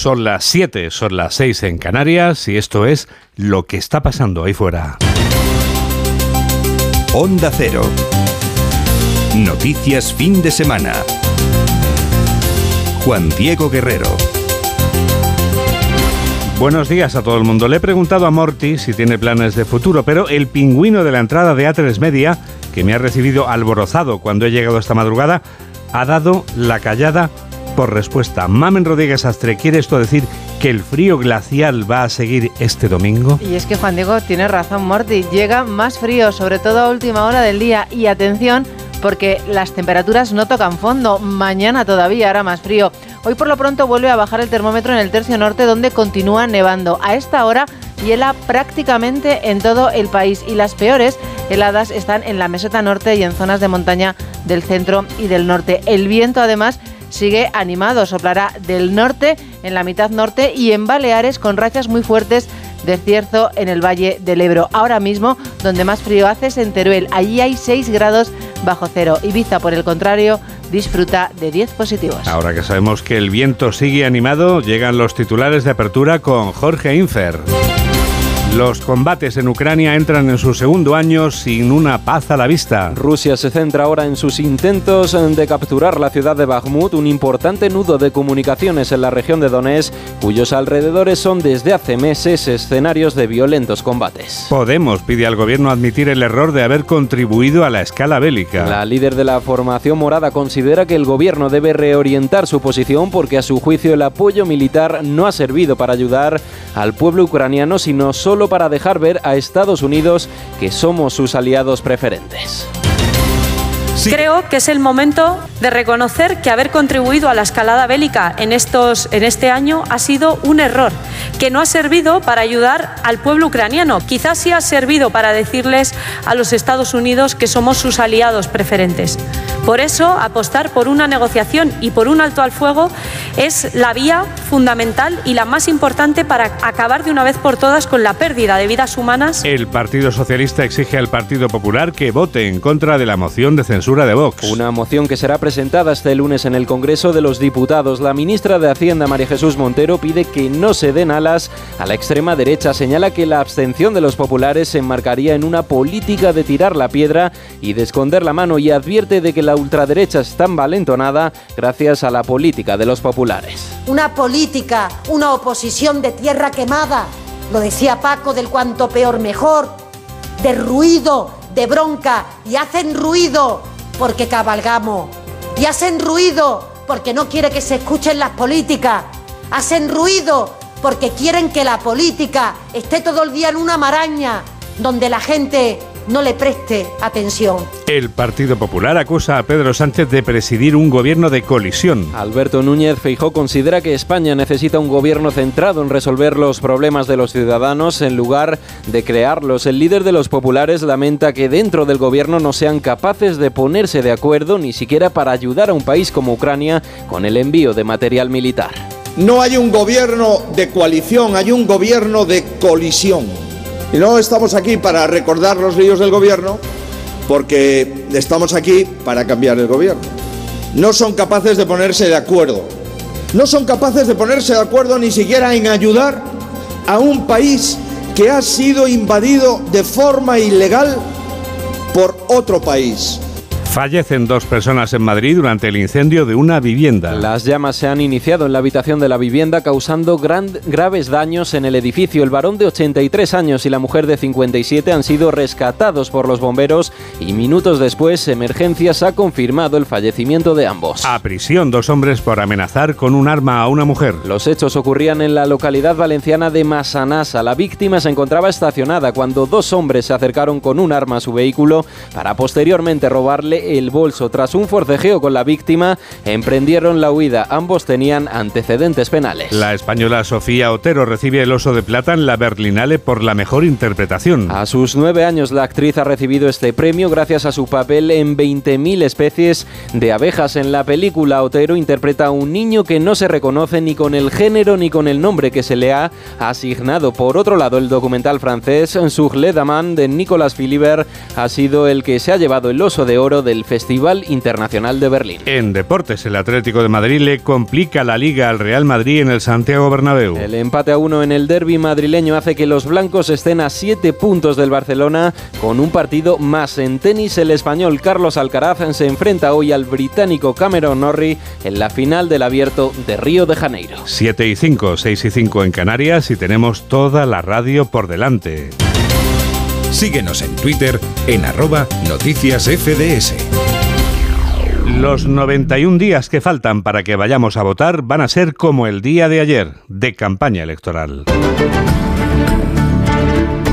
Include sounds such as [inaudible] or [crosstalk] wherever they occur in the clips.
Son las 7, son las 6 en Canarias y esto es lo que está pasando ahí fuera. Onda Cero. Noticias fin de semana. Juan Diego Guerrero. Buenos días a todo el mundo. Le he preguntado a Morty si tiene planes de futuro, pero el pingüino de la entrada de A3 Media, que me ha recibido alborozado cuando he llegado esta madrugada, ha dado la callada por respuesta. Mamen Rodríguez Astre, ¿quiere esto decir que el frío glacial va a seguir este domingo? Y es que Juan Diego tiene razón, Morty. Llega más frío, sobre todo a última hora del día. Y atención, porque las temperaturas no tocan fondo. Mañana todavía hará más frío. Hoy por lo pronto vuelve a bajar el termómetro en el tercio norte donde continúa nevando. A esta hora hiela prácticamente en todo el país y las peores heladas están en la meseta norte y en zonas de montaña del centro y del norte. El viento además sigue animado, soplará del norte, en la mitad norte y en Baleares con rachas muy fuertes de cierzo en el Valle del Ebro. Ahora mismo, donde más frío hace es en Teruel. Allí hay 6 grados bajo cero. Ibiza, por el contrario, disfruta de 10 positivos. Ahora que sabemos que el viento sigue animado, llegan los titulares de apertura con Jorge Infer. Los combates en Ucrania entran en su segundo año sin una paz a la vista. Rusia se centra ahora en sus intentos de capturar la ciudad de Bakhmut, un importante nudo de comunicaciones en la región de Donetsk, cuyos alrededores son desde hace meses escenarios de violentos combates. Podemos pide al gobierno admitir el error de haber contribuido a la escala bélica. La líder de la formación morada considera que el gobierno debe reorientar su posición porque a su juicio el apoyo militar no ha servido para ayudar al pueblo ucraniano, sino solo para dejar ver a Estados Unidos que somos sus aliados preferentes. Creo que es el momento de reconocer que haber contribuido a la escalada bélica en, estos, en este año ha sido un error, que no ha servido para ayudar al pueblo ucraniano. Quizás sí ha servido para decirles a los Estados Unidos que somos sus aliados preferentes. Por eso, apostar por una negociación y por un alto al fuego es la vía fundamental y la más importante para acabar de una vez por todas con la pérdida de vidas humanas. El Partido Socialista exige al Partido Popular que vote en contra de la moción de censura de Vox. Una moción que será presentada este lunes en el Congreso de los Diputados. La ministra de Hacienda, María Jesús Montero, pide que no se den alas a la extrema derecha. Señala que la abstención de los populares se enmarcaría en una política de tirar la piedra y de esconder la mano y advierte de que la ultraderecha está envalentonada gracias a la política de los populares. Una política, una oposición de tierra quemada, lo decía Paco del cuanto peor mejor, de ruido, de bronca y hacen ruido porque cabalgamos. Y hacen ruido porque no quiere que se escuchen las políticas. Hacen ruido porque quieren que la política esté todo el día en una maraña donde la gente no le preste atención. El Partido Popular acusa a Pedro Sánchez de presidir un gobierno de colisión. Alberto Núñez Feijó considera que España necesita un gobierno centrado en resolver los problemas de los ciudadanos en lugar de crearlos. El líder de los populares lamenta que dentro del gobierno no sean capaces de ponerse de acuerdo ni siquiera para ayudar a un país como Ucrania con el envío de material militar. No hay un gobierno de coalición, hay un gobierno de colisión. Y no estamos aquí para recordar los líos del gobierno, porque estamos aquí para cambiar el gobierno. No son capaces de ponerse de acuerdo. No son capaces de ponerse de acuerdo ni siquiera en ayudar a un país que ha sido invadido de forma ilegal por otro país. Fallecen dos personas en Madrid durante el incendio de una vivienda. Las llamas se han iniciado en la habitación de la vivienda causando graves daños en el edificio. El varón de 83 años y la mujer de 57 han sido rescatados por los bomberos y minutos después Emergencias ha confirmado el fallecimiento de ambos. A prisión dos hombres por amenazar con un arma a una mujer. Los hechos ocurrían en la localidad valenciana de Masanasa. La víctima se encontraba estacionada cuando dos hombres se acercaron con un arma a su vehículo para posteriormente robarle el bolso. Tras un forcejeo con la víctima, emprendieron la huida. Ambos tenían antecedentes penales. La española Sofía Otero recibe el Oso de Plata en la Berlinale por la mejor interpretación. A sus nueve años, la actriz ha recibido este premio gracias a su papel en 20.000 especies de abejas. En la película, Otero interpreta a un niño que no se reconoce ni con el género ni con el nombre que se le ha asignado. Por otro lado, el documental francés Sur le de Nicolas Philibert ha sido el que se ha llevado el Oso de Oro de del Festival Internacional de Berlín. En deportes, el Atlético de Madrid le complica la liga al Real Madrid en el Santiago Bernabéu. El empate a uno en el derby madrileño hace que los blancos estén a siete puntos del Barcelona con un partido más. En tenis, el español Carlos Alcaraz se enfrenta hoy al británico Cameron Norrie en la final del abierto de Río de Janeiro. 7 y 5, 6 y 5 en Canarias y tenemos toda la radio por delante. Síguenos en Twitter en arroba noticias FDS. Los 91 días que faltan para que vayamos a votar van a ser como el día de ayer, de campaña electoral.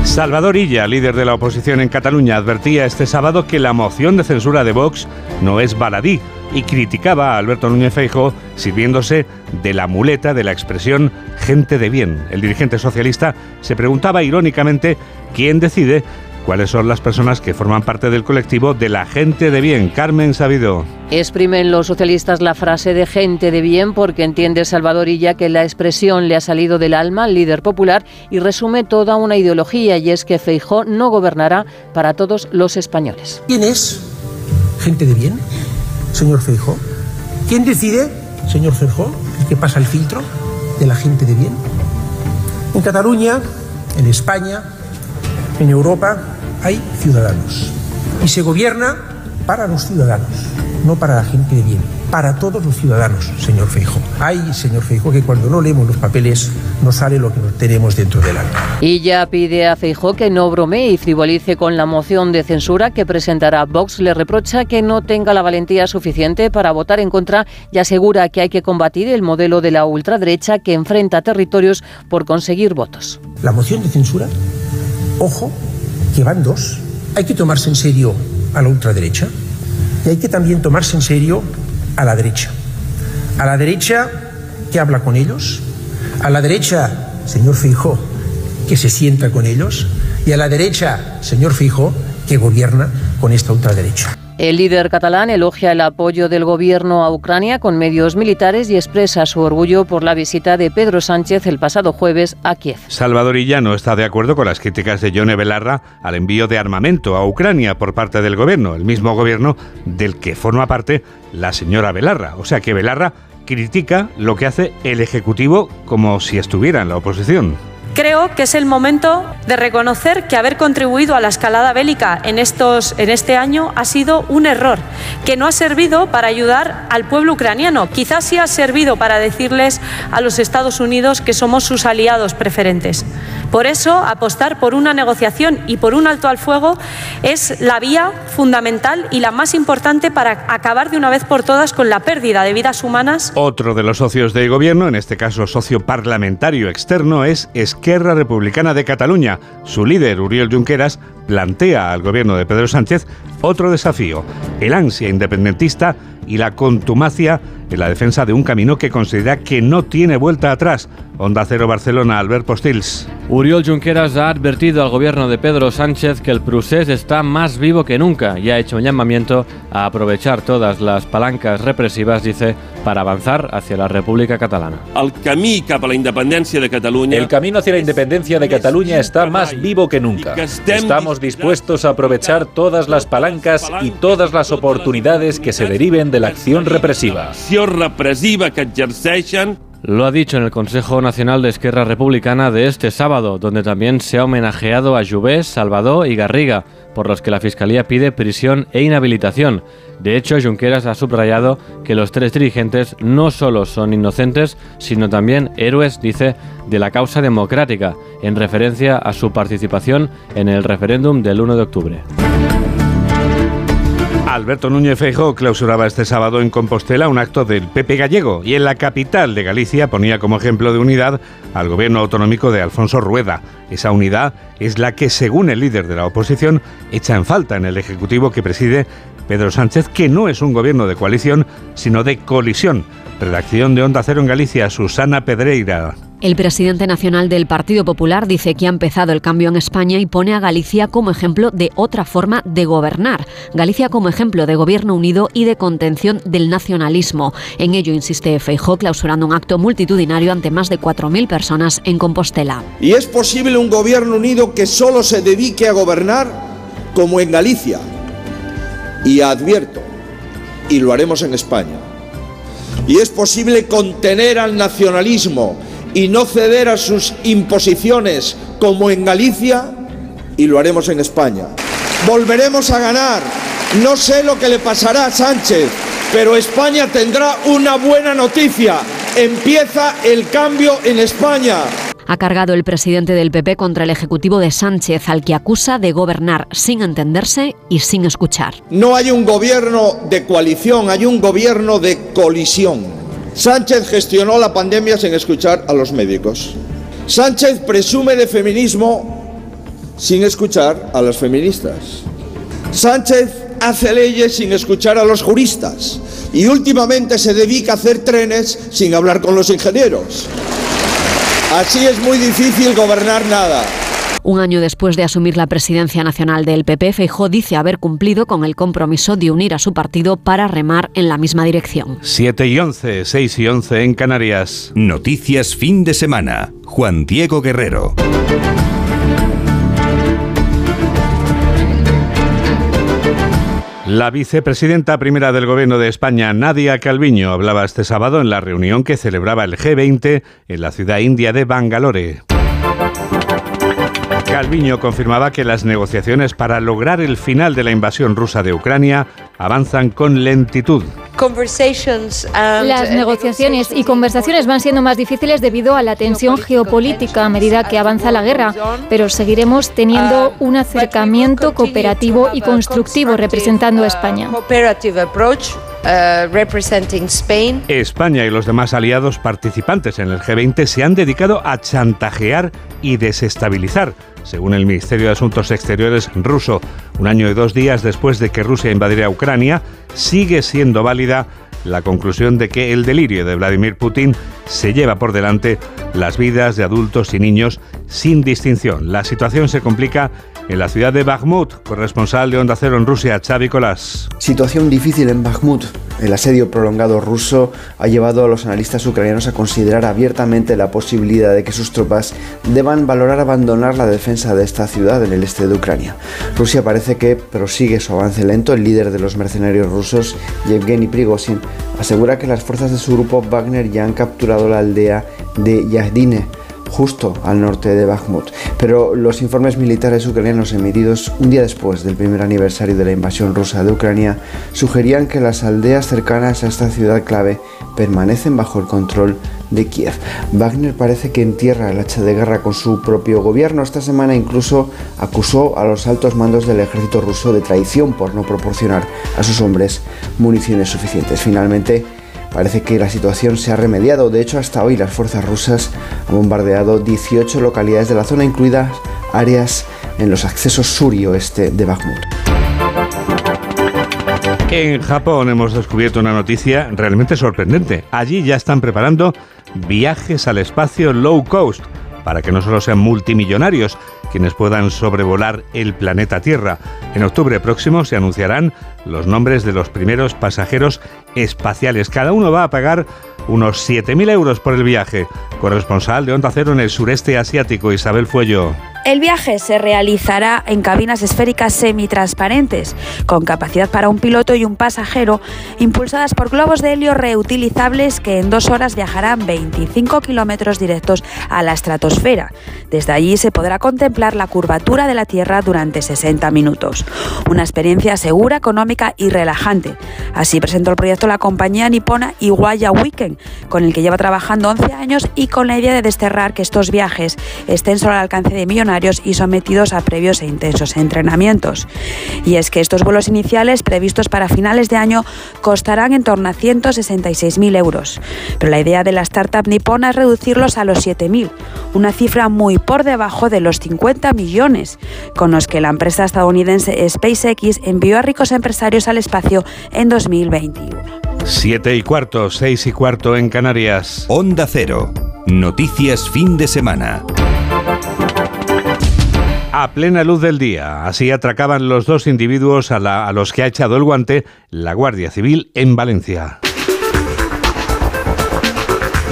Salvador Illa, líder de la oposición en Cataluña, advertía este sábado que la moción de censura de Vox no es baladí y criticaba a Alberto Núñez Feijóo sirviéndose de la muleta de la expresión gente de bien. El dirigente socialista se preguntaba irónicamente quién decide cuáles son las personas que forman parte del colectivo de la gente de bien. Carmen Sabido. Exprimen los socialistas la frase de gente de bien porque entiende Salvador Illa que la expresión le ha salido del alma al líder popular y resume toda una ideología y es que Feijó no gobernará para todos los españoles. ¿Quién es gente de bien, señor Feijó? ¿Quién decide, señor Feijó, que pasa el filtro de la gente de bien? En Cataluña, en España, en Europa, hay ciudadanos. Y se gobierna para los ciudadanos, no para la gente de bien, para todos los ciudadanos, señor Feijo. Hay, señor Feijo, que cuando no leemos los papeles no sale lo que tenemos dentro del alma. Y ya pide a Feijó que no bromee y frivolice con la moción de censura que presentará Vox. Le reprocha que no tenga la valentía suficiente para votar en contra y asegura que hay que combatir el modelo de la ultraderecha que enfrenta territorios por conseguir votos. La moción de censura, ojo, que van dos. Hay que tomarse en serio a la ultraderecha y hay que también tomarse en serio a la derecha. A la derecha que habla con ellos, a la derecha, señor Fijó, que se sienta con ellos, y a la derecha, señor Fijó, que gobierna con esta ultraderecha. El líder catalán elogia el apoyo del gobierno a Ucrania con medios militares y expresa su orgullo por la visita de Pedro Sánchez el pasado jueves a Kiev. Salvador Illa está de acuerdo con las críticas de Yone Belarra al envío de armamento a Ucrania por parte del gobierno, el mismo gobierno del que forma parte la señora Belarra. O sea que Belarra critica lo que hace el Ejecutivo como si estuviera en la oposición. Creo que es el momento de reconocer que haber contribuido a la escalada bélica en, estos, en este año ha sido un error, que no ha servido para ayudar al pueblo ucraniano. Quizás sí ha servido para decirles a los Estados Unidos que somos sus aliados preferentes. Por eso, apostar por una negociación y por un alto al fuego es la vía fundamental y la más importante para acabar de una vez por todas con la pérdida de vidas humanas. Otro de los socios del gobierno, en este caso socio parlamentario externo, es Esquerra Republicana de Cataluña. Su líder, Uriel Junqueras, plantea al gobierno de Pedro Sánchez otro desafío, el ansia independentista y la contumacia en la defensa de un camino que considera que no tiene vuelta atrás. Onda Cero Barcelona, Albert Postils. Uriol Junqueras ha advertido al gobierno de Pedro Sánchez que el procés está más vivo que nunca y ha hecho un llamamiento a aprovechar todas las palancas represivas, dice, para avanzar hacia la República Catalana. El camí cap a la independencia de Cataluña. El camino hacia la independencia de Cataluña está más vivo que nunca. Estamos dispuestos a aprovechar todas las palancas y todas las oportunidades que se deriven de la acción represiva. represiva que exerceixen lo ha dicho en el Consejo Nacional de Esquerra Republicana de este sábado, donde también se ha homenajeado a Jubés, Salvador y Garriga, por los que la Fiscalía pide prisión e inhabilitación. De hecho, Junqueras ha subrayado que los tres dirigentes no solo son inocentes, sino también héroes, dice, de la causa democrática, en referencia a su participación en el referéndum del 1 de octubre. Alberto Núñez Feijóo clausuraba este sábado en Compostela un acto del PP gallego y en la capital de Galicia ponía como ejemplo de unidad al gobierno autonómico de Alfonso Rueda. Esa unidad es la que, según el líder de la oposición, echa en falta en el Ejecutivo que preside Pedro Sánchez, que no es un gobierno de coalición, sino de colisión. Redacción de Onda Cero en Galicia, Susana Pedreira. El presidente nacional del Partido Popular dice que ha empezado el cambio en España y pone a Galicia como ejemplo de otra forma de gobernar. Galicia como ejemplo de gobierno unido y de contención del nacionalismo. En ello insiste Feijó clausurando un acto multitudinario ante más de 4.000 personas en Compostela. ¿Y es posible un gobierno unido que solo se dedique a gobernar como en Galicia? Y advierto, y lo haremos en España. Y es posible contener al nacionalismo y no ceder a sus imposiciones como en Galicia, y lo haremos en España. Volveremos a ganar. No sé lo que le pasará a Sánchez, pero España tendrá una buena noticia. Empieza el cambio en España. Ha cargado el presidente del PP contra el Ejecutivo de Sánchez, al que acusa de gobernar sin entenderse y sin escuchar. No hay un gobierno de coalición, hay un gobierno de colisión. Sánchez gestionó la pandemia sin escuchar a los médicos. Sánchez presume de feminismo sin escuchar a las feministas. Sánchez hace leyes sin escuchar a los juristas y últimamente se dedica a hacer trenes sin hablar con los ingenieros. Así es muy difícil gobernar nada. Un año después de asumir la presidencia nacional del PP, Feijó dice haber cumplido con el compromiso de unir a su partido para remar en la misma dirección. 7 y 11, 6 y 11 en Canarias. Noticias fin de semana. Juan Diego Guerrero. La vicepresidenta primera del Gobierno de España, Nadia Calviño, hablaba este sábado en la reunión que celebraba el G20 en la ciudad india de Bangalore. Calviño confirmaba que las negociaciones para lograr el final de la invasión rusa de Ucrania avanzan con lentitud. Las negociaciones y conversaciones van siendo más difíciles debido a la tensión geopolítica a medida que avanza la guerra, pero seguiremos teniendo un acercamiento cooperativo y constructivo representando a España. España y los demás aliados participantes en el G20 se han dedicado a chantajear y desestabilizar según el Ministerio de Asuntos Exteriores ruso. Un año y dos días después de que Rusia invadiera Ucrania, sigue siendo válida la conclusión de que el delirio de Vladimir Putin se lleva por delante las vidas de adultos y niños sin distinción. La situación se complica en la ciudad de Bakhmut, corresponsal de Onda Cero en Rusia, Xavi Colás. Situación difícil en Bakhmut. El asedio prolongado ruso ha llevado a los analistas ucranianos a considerar abiertamente la posibilidad de que sus tropas deban valorar abandonar la defensa de esta ciudad en el este de Ucrania. Rusia parece que prosigue su avance lento. El líder de los mercenarios rusos, Yevgeny Prigozhin, asegura que las fuerzas de su grupo Wagner ya han capturado la aldea de Yahdine justo al norte de Bakhmut. Pero los informes militares ucranianos emitidos un día después del primer aniversario de la invasión rusa de Ucrania sugerían que las aldeas cercanas a esta ciudad clave permanecen bajo el control de Kiev. Wagner parece que entierra el hacha de guerra con su propio gobierno. Esta semana incluso acusó a los altos mandos del ejército ruso de traición por no proporcionar a sus hombres municiones suficientes. Finalmente, Parece que la situación se ha remediado. De hecho, hasta hoy las fuerzas rusas han bombardeado 18 localidades de la zona, incluidas áreas en los accesos sur y oeste de Bakhmut. En Japón hemos descubierto una noticia realmente sorprendente. Allí ya están preparando viajes al espacio low cost para que no solo sean multimillonarios quienes puedan sobrevolar el planeta Tierra. En octubre próximo se anunciarán los nombres de los primeros pasajeros espaciales. Cada uno va a pagar unos 7.000 euros por el viaje. Corresponsal de Onda Cero en el sureste asiático, Isabel Fuello. El viaje se realizará en cabinas esféricas semitransparentes, con capacidad para un piloto y un pasajero, impulsadas por globos de helio reutilizables que en dos horas viajarán 25 kilómetros directos a la estratosfera. Desde allí se podrá contemplar la curvatura de la Tierra durante 60 minutos. Una experiencia segura, económica y relajante. Así presentó el proyecto la compañía nipona Iwaya Weekend, con el que lleva trabajando 11 años y con la idea de desterrar que estos viajes estén solo al alcance de millonarios y sometidos a previos e intensos entrenamientos. Y es que estos vuelos iniciales previstos para finales de año costarán en torno a 166.000 euros. Pero la idea de la startup nipona es reducirlos a los 7.000, una cifra muy por debajo de los 50 millones con los que la empresa estadounidense SpaceX envió a ricos empresarios al espacio en 2021. 7 y cuarto, 6 y cuarto en Canarias. Onda Cero. Noticias fin de semana a plena luz del día. Así atracaban los dos individuos a, los que ha echado el guante la Guardia Civil en Valencia.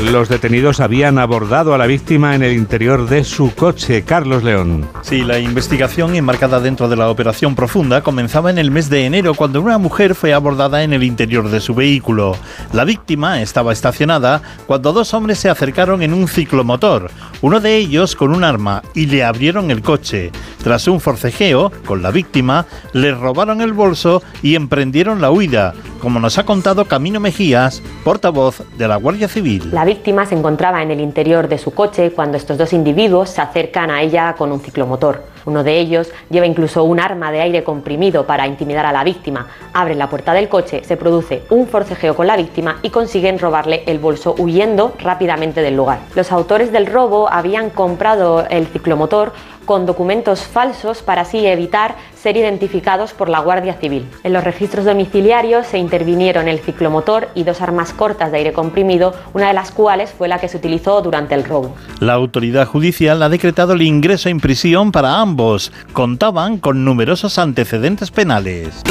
Los detenidos habían abordado a la víctima en el interior de su coche. Carlos León. Sí, la investigación enmarcada dentro de la operación profunda comenzaba en el mes de enero cuando una mujer fue abordada en el interior de su vehículo. La víctima estaba estacionada cuando dos hombres se acercaron en un ciclomotor, uno de ellos con un arma, y le abrieron el coche. Tras un forcejeo con la víctima, le robaron el bolso y emprendieron la huida, como nos ha contado Camino Mejías, portavoz de la Guardia Civil. La víctima se encontraba en el interior de su coche cuando estos dos individuos se acercan a ella con un ciclomotor. Uno de ellos lleva incluso un arma de aire comprimido para intimidar a la víctima. Abren la puerta del coche, se produce un forcejeo con la víctima y consiguen robarle el bolso huyendo rápidamente del lugar. Los autores del robo habían comprado el ciclomotor con documentos falsos para así evitar ser identificados por la Guardia Civil. En los registros domiciliarios se intervinieron el ciclomotor y dos armas cortas de aire comprimido, una de las cuales fue la que se utilizó durante el robo. La autoridad judicial ha decretado el ingreso en prisión para ambos. Contaban con numerosos antecedentes penales.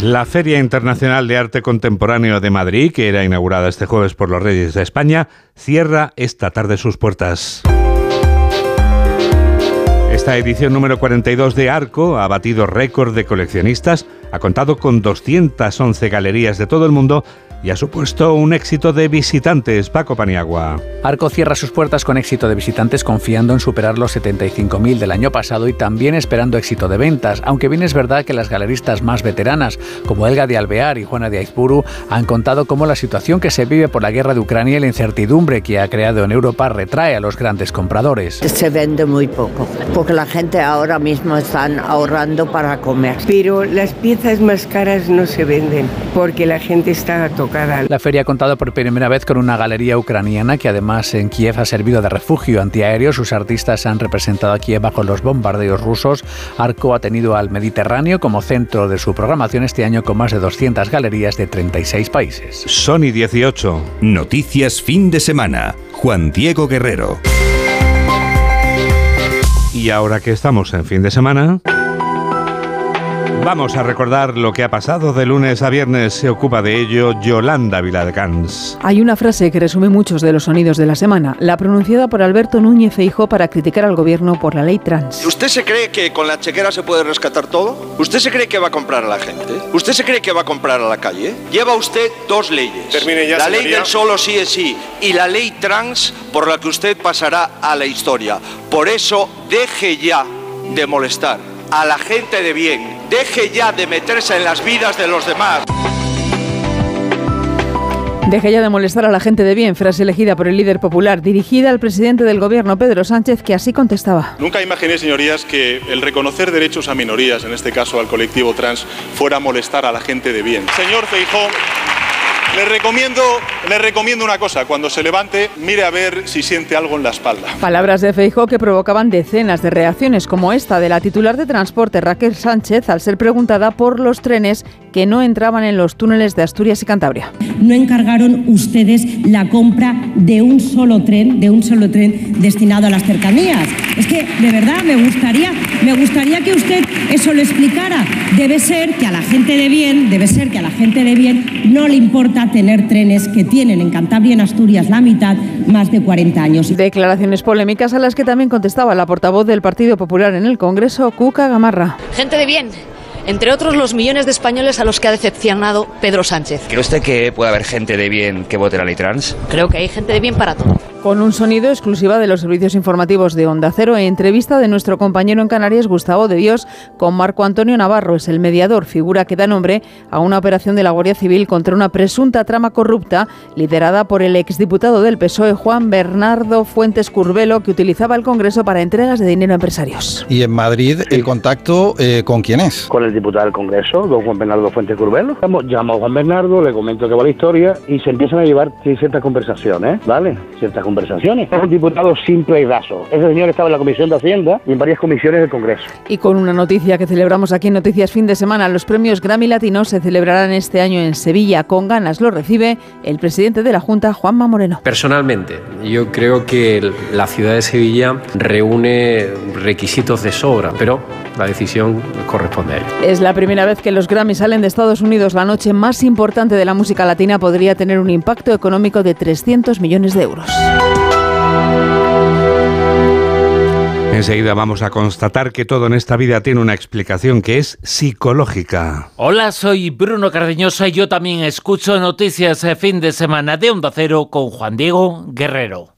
La Feria Internacional de Arte Contemporáneo de Madrid, que era inaugurada este jueves por los Reyes de España, cierra esta tarde sus puertas. Esta edición número 42 de Arco ha batido récord de coleccionistas, ha contado con 211 galerías de todo el mundo y ha supuesto un éxito de visitantes. Paco Paniagua. Arco cierra sus puertas con éxito de visitantes confiando en superar los 75.000 del año pasado y también esperando éxito de ventas, aunque bien es verdad que las galeristas más veteranas, como Elga de Alvear y Juana de Aizpuru, han contado cómo la situación que se vive por la guerra de Ucrania y la incertidumbre que ha creado en Europa retrae a los grandes compradores. Se vende muy poco, porque la gente ahora mismo están ahorrando para comer. Pero las piezas más caras no se venden, porque la gente está la feria ha contado por primera vez con una galería ucraniana que además en Kiev ha servido de refugio antiaéreo. Sus artistas han representado a Kiev bajo los bombardeos rusos. Arco ha tenido al Mediterráneo como centro de su programación este año con más de 200 galerías de 36 países. Sony 18. Noticias fin de semana. Juan Diego Guerrero. Y ahora que estamos en fin de semana... Vamos a recordar lo que ha pasado de lunes a viernes. Se ocupa de ello Yolanda Viladcans. Hay una frase que resume muchos de los sonidos de la semana, la pronunciada por Alberto Núñez Feijó para criticar al gobierno por la ley trans. ¿Usted se cree que con la chequera se puede rescatar todo? ¿Usted se cree que va a comprar a la gente? ¿Usted se cree que va a comprar a la calle? Lleva usted dos leyes. Termine ya, la ley del solo sí es sí y la ley trans por la que usted pasará a la historia. Por eso deje ya de molestar a la gente de bien. Deje ya de meterse en las vidas de los demás. Deje ya de molestar a la gente de bien, frase elegida por el líder popular, dirigida al presidente del gobierno, Pedro Sánchez, que así contestaba. Nunca imaginé, señorías, que el reconocer derechos a minorías, en este caso al colectivo trans, fuera molestar a la gente de bien. Señor Feijó, le recomiendo, le recomiendo una cosa. Cuando se levante, mire a ver si siente algo en la espalda. Palabras de Feijó que provocaban decenas de reacciones, como esta de la titular de transporte Raquel Sánchez al ser preguntada por los trenes que no entraban en los túneles de Asturias y Cantabria. no encargaron ustedes la compra de un solo tren, de un solo tren destinado a las cercanías. Es que de verdad me gustaría, me gustaría que usted eso lo explicara. Debe ser que a la gente de bien, debe ser que a la gente de bien no le importa tener trenes que tienen en Cantabria y en Asturias la mitad más de 40 años. Declaraciones polémicas a las que también contestaba la portavoz del Partido Popular en el Congreso, Cuca Gamarra. Gente de bien. Entre otros, los millones de españoles a los que ha decepcionado Pedro Sánchez. ¿Cree usted que puede haber gente de bien que vote la ley trans? Creo que hay gente de bien para todo. Con un sonido exclusiva de los servicios informativos de Onda Cero, entrevista de nuestro compañero en Canarias, Gustavo de Dios, con Marco Antonio Navarro, es el mediador, figura que da nombre a una operación de la Guardia Civil contra una presunta trama corrupta liderada por el exdiputado del PSOE, Juan Bernardo Fuentes Curbelo, que utilizaba el Congreso para entregas de dinero a empresarios. Y en Madrid, ¿el contacto eh, con quién es? Con el diputado del Congreso, don Juan Bernardo Fuentes Curbelo. Llamo a Juan Bernardo, le comento que va la historia y se empiezan a llevar ciertas conversaciones, ¿vale? Ciertas conversaciones. Es un diputado simple y raso. Ese señor estaba en la Comisión de Hacienda y en varias comisiones del Congreso. Y con una noticia que celebramos aquí en Noticias Fin de Semana, los premios Grammy Latinos se celebrarán este año en Sevilla. Con ganas lo recibe el presidente de la Junta, Juanma Moreno. Personalmente, yo creo que la ciudad de Sevilla reúne requisitos de sobra, pero la decisión corresponde a ellos. Es la primera vez que los Grammy salen de Estados Unidos. La noche más importante de la música latina podría tener un impacto económico de 300 millones de euros. Enseguida vamos a constatar que todo en esta vida tiene una explicación que es psicológica. Hola, soy Bruno Cardeñosa y yo también escucho noticias de fin de semana de Onda Cero con Juan Diego Guerrero.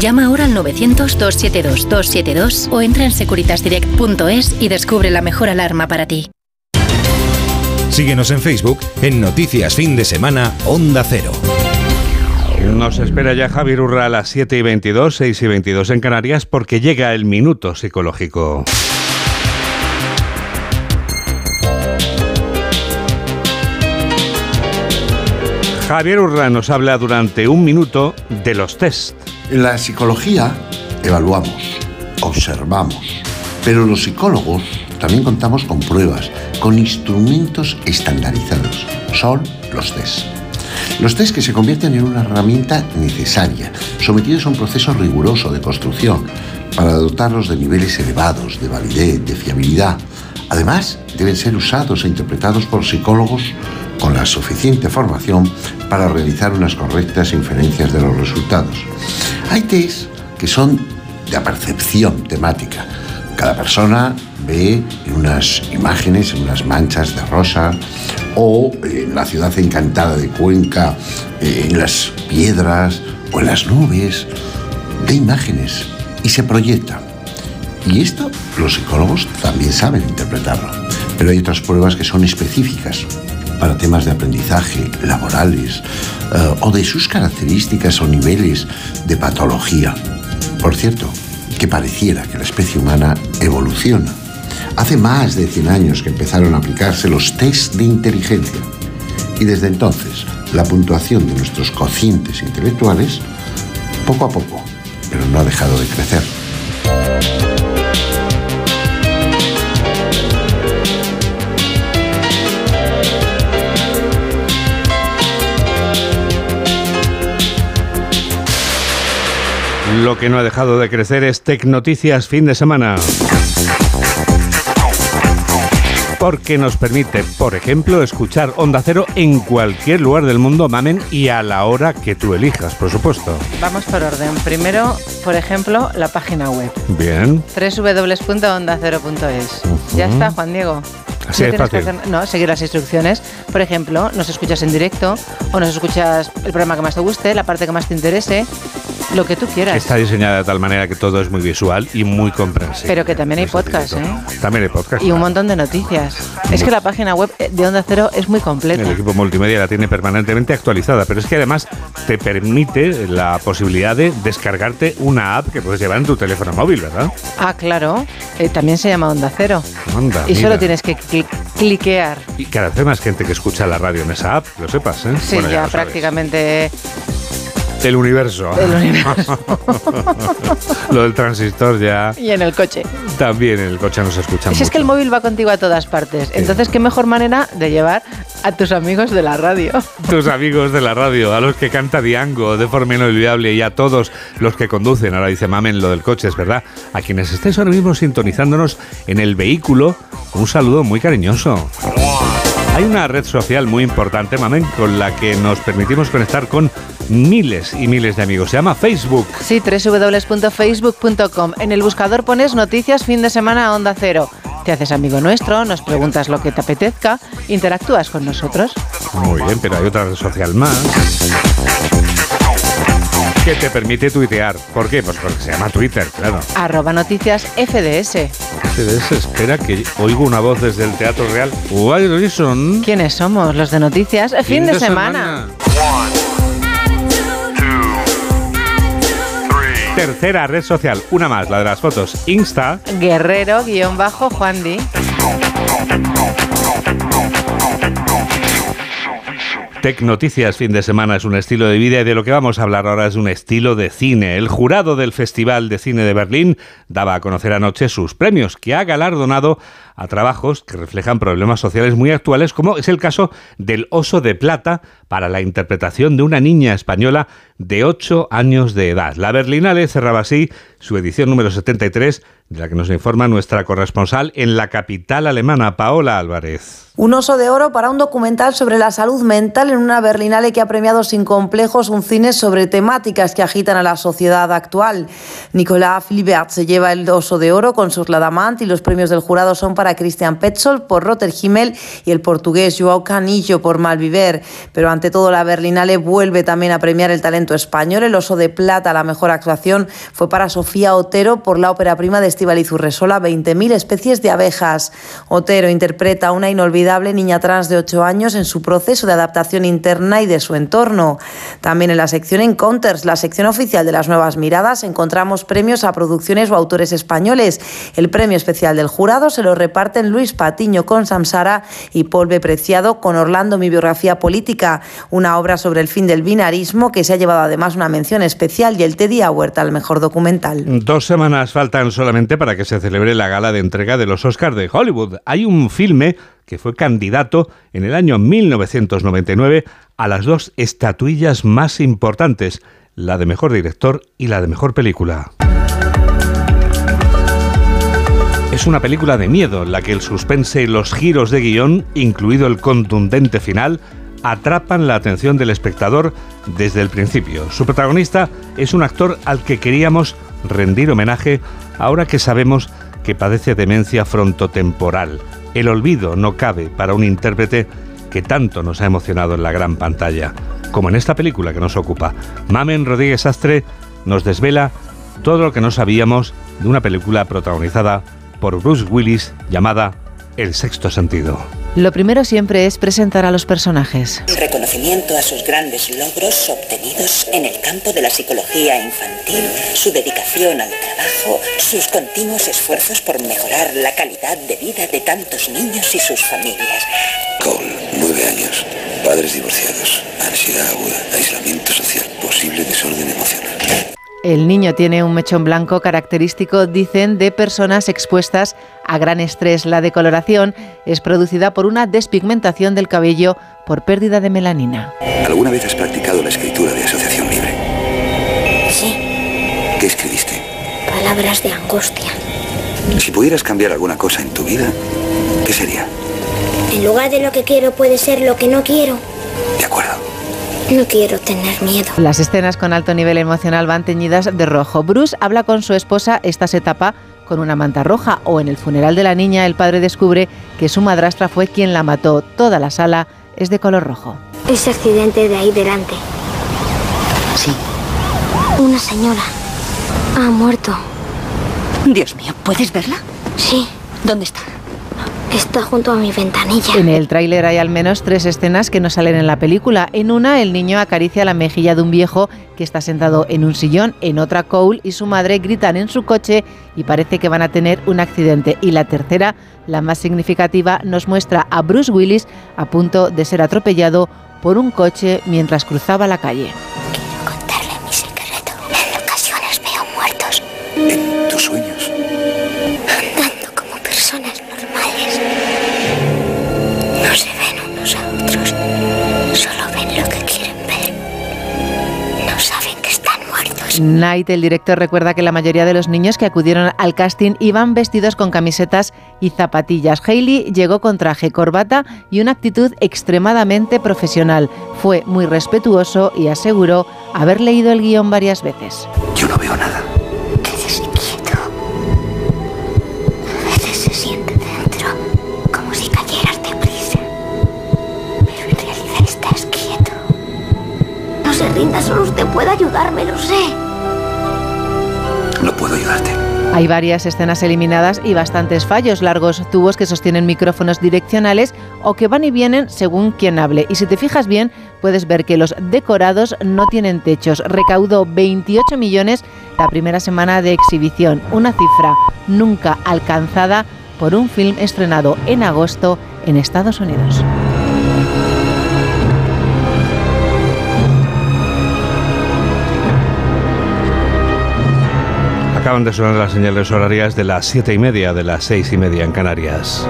Llama ahora al 900-272-272 o entra en securitasdirect.es y descubre la mejor alarma para ti. Síguenos en Facebook en Noticias Fin de Semana Onda Cero. Nos espera ya Javier Urra a las 7 y 22, 6 y 22 en Canarias porque llega el minuto psicológico. Javier Urra nos habla durante un minuto de los test. En la psicología evaluamos, observamos, pero los psicólogos también contamos con pruebas, con instrumentos estandarizados. Son los test. Los test que se convierten en una herramienta necesaria, sometidos a un proceso riguroso de construcción para dotarlos de niveles elevados de validez, de fiabilidad. Además, deben ser usados e interpretados por psicólogos con la suficiente formación para realizar unas correctas inferencias de los resultados. Hay test que son de percepción temática. Cada persona ve en unas imágenes, en unas manchas de rosa, o en la ciudad encantada de Cuenca, en las piedras o en las nubes, de imágenes y se proyecta. Y esto los psicólogos también saben interpretarlo. Pero hay otras pruebas que son específicas para temas de aprendizaje, laborales, eh, o de sus características o niveles de patología. Por cierto, que pareciera que la especie humana evoluciona. Hace más de 100 años que empezaron a aplicarse los test de inteligencia. Y desde entonces, la puntuación de nuestros cocientes intelectuales, poco a poco, pero no ha dejado de crecer. Lo que no ha dejado de crecer es Tecnoticias fin de semana. Porque nos permite, por ejemplo, escuchar Onda Cero en cualquier lugar del mundo, mamen, y a la hora que tú elijas, por supuesto. Vamos por orden. Primero, por ejemplo, la página web. Bien. www.ondacero.es. Ya está, Juan Diego. Así No es tienes que fácil. hacer- no, seguir las instrucciones. Por ejemplo, nos escuchas en directo o nos escuchas el programa que más te guste, la parte que más te interese, lo que tú quieras. Está diseñada de tal manera que todo es muy visual y muy comprensible. Pero que también hay podcast, ¿eh? También hay podcast. Y un montón de noticias. Es que la página web de Onda Cero es muy completa. El equipo multimedia la tiene permanentemente actualizada, pero es que además te permite la posibilidad de descargarte una app que puedes llevar en tu teléfono móvil, ¿verdad? Ah, claro. Eh, también se llama Onda Cero. Anda, y mira. solo tienes que cli- cliquear. Y cada vez hay más gente que escucha la radio en esa app, lo sepas, ¿eh? Sí, Bueno, ya, sabes. El universo. El universo. [laughs] lo del transistor ya Y en el coche. también en el coche nos escuchan Si es que el móvil va contigo a todas partes. Entonces, qué mejor manera de llevar a tus amigos de la radio. [laughs] tus amigos de la radio, a los que canta Diango de forma inolvidable y a todos los que conducen. Ahora dice Mamen lo del coche, es verdad. A quienes estéis ahora mismo sintonizándonos en el vehículo, un saludo muy cariñoso. Hay una red social muy importante, Mamen, con la que nos permitimos conectar con miles y miles de amigos. Se llama Facebook. Sí, www.facebook.com. En el buscador pones noticias fin de semana Onda Cero. Te haces amigo nuestro, nos preguntas lo que te apetezca, interactúas con nosotros. Muy bien, pero hay otra red social más que te permite tuitear. ¿Por qué? Pues porque se llama Twitter, claro. Arroba noticias FDS. FDS, espera que oigo una voz desde el Teatro Real. Wilson. ¿Quiénes somos? Los de noticias. Fin, de, semana. Tercera red social, una más, la de las fotos. Insta. Guerrero-Juan Di. Tech Noticias fin de semana es un estilo de vida y de lo que vamos a hablar ahora es un estilo de cine. El jurado del Festival de Cine de Berlín daba a conocer anoche sus premios, que ha galardonado a trabajos que reflejan problemas sociales muy actuales, como es el caso del Oso de Plata para la interpretación de una niña española de 8 años de edad. La Berlinale cerraba así su edición número 73, de la que nos informa nuestra corresponsal en la capital alemana, Paola Álvarez. Un oso de oro para un documental sobre la salud mental en una Berlinale que ha premiado sin complejos un cine sobre temáticas que agitan a la sociedad actual. Nicolás Philibert se lleva el oso de oro con sus Ladamant y los premios del jurado son para Christian Petzold por Rotter Himmel y el portugués Joao Canillo por Malviver. Pero ante todo la Berlinale vuelve también a premiar el talento español. El oso de plata, la mejor actuación, fue para Sofía Otero por la ópera prima de Estíbaliz Urresola, 20.000 especies de abejas. Otero interpreta a una inolvidable niña trans de 8 años en su proceso de adaptación interna y de su entorno. También en la sección Encounters, la sección oficial de las nuevas miradas, encontramos premios a producciones o autores españoles. El premio especial del jurado se lo reparten Luis Patiño con Samsara y Paul B. Preciado con Orlando, mi biografía política, una obra sobre el fin del binarismo que se ha llevado además una mención especial y el Teddy Huerta al mejor documental. Dos semanas faltan solamente para que se celebre la gala de entrega de los Oscars de Hollywood. Hay un filme que fue candidato en el año 1999 a las dos estatuillas más importantes, la de mejor director y la de mejor película. Es una película de miedo en la que el suspense y los giros de guion, incluido el contundente final, atrapan la atención del espectador desde el principio. Su protagonista es un actor al que queríamos rendir homenaje ahora que sabemos que padece demencia frontotemporal. El olvido no cabe para un intérprete que tanto nos ha emocionado en la gran pantalla, como en esta película que nos ocupa. Mamen Rodríguez Astre nos desvela todo lo que no sabíamos de una película protagonizada por Bruce Willis llamada El sexto sentido. Lo primero siempre es presentar a los personajes. Reconocimiento a sus grandes logros obtenidos en el campo de la psicología infantil, su dedicación al trabajo, sus continuos esfuerzos por mejorar la calidad de vida de tantos niños y sus familias. Cole, nueve años, padres divorciados, ansiedad aguda, aislamiento social, posible desorden emocional. El niño tiene un mechón blanco característico, dicen, de personas expuestas a gran estrés. La decoloración es producida por una despigmentación del cabello por pérdida de melanina. ¿Alguna vez has practicado la escritura de asociación libre? Sí. ¿Qué escribiste? Palabras de angustia. Si pudieras cambiar alguna cosa en tu vida, ¿qué sería? En lugar de lo que quiero puede ser lo que no quiero. De acuerdo. No quiero tener miedo. Las escenas con alto nivel emocional van teñidas de rojo. Bruce habla con su esposa, esta se tapa con una manta roja o en el funeral de la niña el padre descubre que su madrastra fue quien la mató. Toda la sala es de color rojo. Ese accidente de ahí delante. Sí. Una señora ha muerto. Dios mío, ¿puedes verla? Sí. ¿Dónde está? Está junto a mi ventanilla. En el tráiler hay al menos tres escenas que no salen en la película. En una, el niño acaricia la mejilla de un viejo que está sentado en un sillón. En otra, Cole y su madre gritan en su coche y parece que van a tener un accidente. Y la tercera, la más significativa, nos muestra a Bruce Willis a punto de ser atropellado por un coche mientras cruzaba la calle. Quiero contarle mi secreto. En ocasiones veo muertos. En tus sueños. Otros. Solo ven lo que quieren ver. No saben que están muertos. Knight, el director, recuerda que la mayoría de los niños que acudieron al casting iban vestidos con camisetas y zapatillas. Hailey llegó con traje, corbata y una actitud extremadamente profesional. Fue muy respetuoso y aseguró haber leído el guion varias veces. Yo no veo nada. Usted puede ayudarme, lo sé. No puedo ayudarte. Hay varias escenas eliminadas y bastantes fallos, largos tubos que sostienen micrófonos direccionales o que van y vienen según quien hable. Y si te fijas bien, puedes ver que los decorados no tienen techos. Recaudó 28 millones la primera semana de exhibición, una cifra nunca alcanzada por un film estrenado en agosto en Estados Unidos. Acaban de sonar las señales horarias de las siete y media, de las seis y media en Canarias.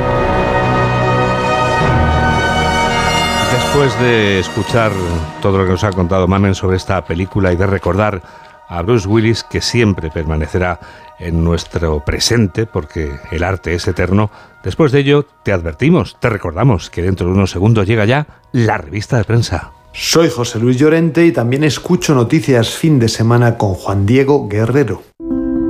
Después de escuchar todo lo que nos ha contado Mamen sobre esta película y de recordar a Bruce Willis, que siempre permanecerá en nuestro presente, porque el arte es eterno, después de ello te advertimos, te recordamos que dentro de unos segundos llega ya la revista de prensa. Soy José Luis Llorente y también escucho noticias fin de semana con Juan Diego Guerrero.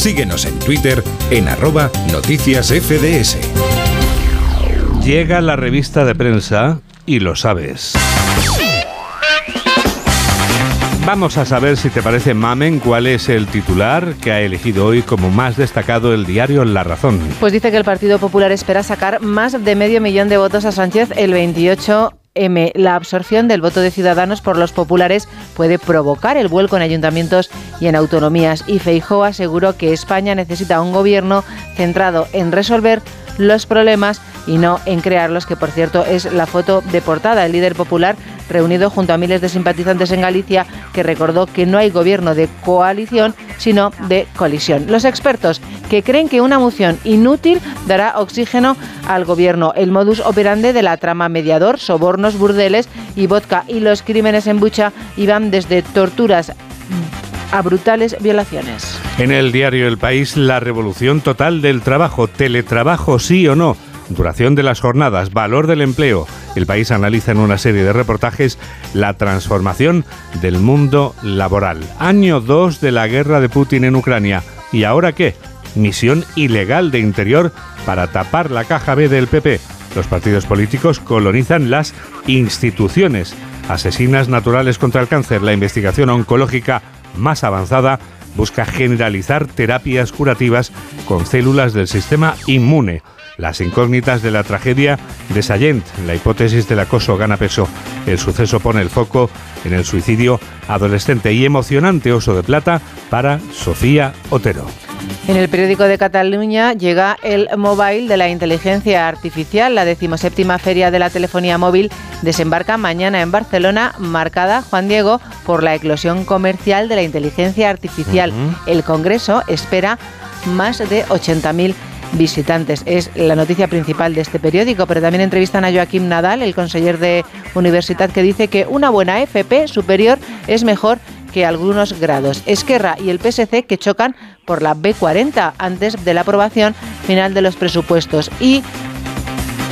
Síguenos en Twitter en arroba noticias FDS. Llega la revista de prensa y lo sabes. Vamos a saber si te parece, Mamen, cuál es el titular que ha elegido hoy como más destacado el diario La Razón. Pues dice que el Partido Popular espera sacar más de medio millón de votos a Sánchez el 28 M. La absorción del voto de Ciudadanos por los populares puede provocar el vuelco en ayuntamientos y en autonomías. Y Feijóo aseguró que España necesita un gobierno centrado en resolver los problemas y no en crearlos, que por cierto es la foto de portada. El líder popular reunido junto a miles de simpatizantes en Galicia que recordó que no hay gobierno de coalición, sino de colisión. Los expertos que creen que una moción inútil dará oxígeno al gobierno. El modus operandi de la trama mediador, sobornos, burdeles y vodka y los crímenes en bucha iban desde torturas a brutales violaciones. En el diario El País, la revolución total del trabajo, teletrabajo sí o no, duración de las jornadas, valor del empleo. El país analiza en una serie de reportajes la transformación del mundo laboral. Año 2 de la guerra de Putin en Ucrania. ¿Y ahora qué? Misión ilegal de interior para tapar la caja B del PP. Los partidos políticos colonizan las instituciones. Asesinas naturales contra el cáncer. La investigación oncológica más avanzada busca generalizar terapias curativas con células del sistema inmune. Las incógnitas de la tragedia de Sallent, la hipótesis del acoso gana peso. El suceso pone el foco en el suicidio adolescente y emocionante oso de plata para Sofía Otero. En el periódico de Cataluña llega el Mobile de la Inteligencia Artificial. La decimoséptima Feria de la Telefonía Móvil desembarca mañana en Barcelona, marcada, Juan Diego, por la eclosión comercial de la inteligencia artificial. El Congreso espera más de 80.000 visitantes. Es la noticia principal de este periódico, pero también entrevistan a Joaquim Nadal, el conseller de universidad, que dice que una buena FP superior es mejor que algunos grados. Esquerra y el PSC que chocan por la B40 antes de la aprobación final de los presupuestos. Y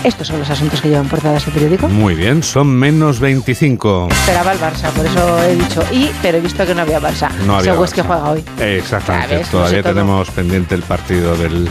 estos son los asuntos que llevan portada este periódico. Muy bien, son menos 25. Esperaba el Barça, por eso he dicho y, pero he visto que no había Barça. No había Según es Barça. que juega hoy. Exactamente, todavía tenemos pendiente el partido del,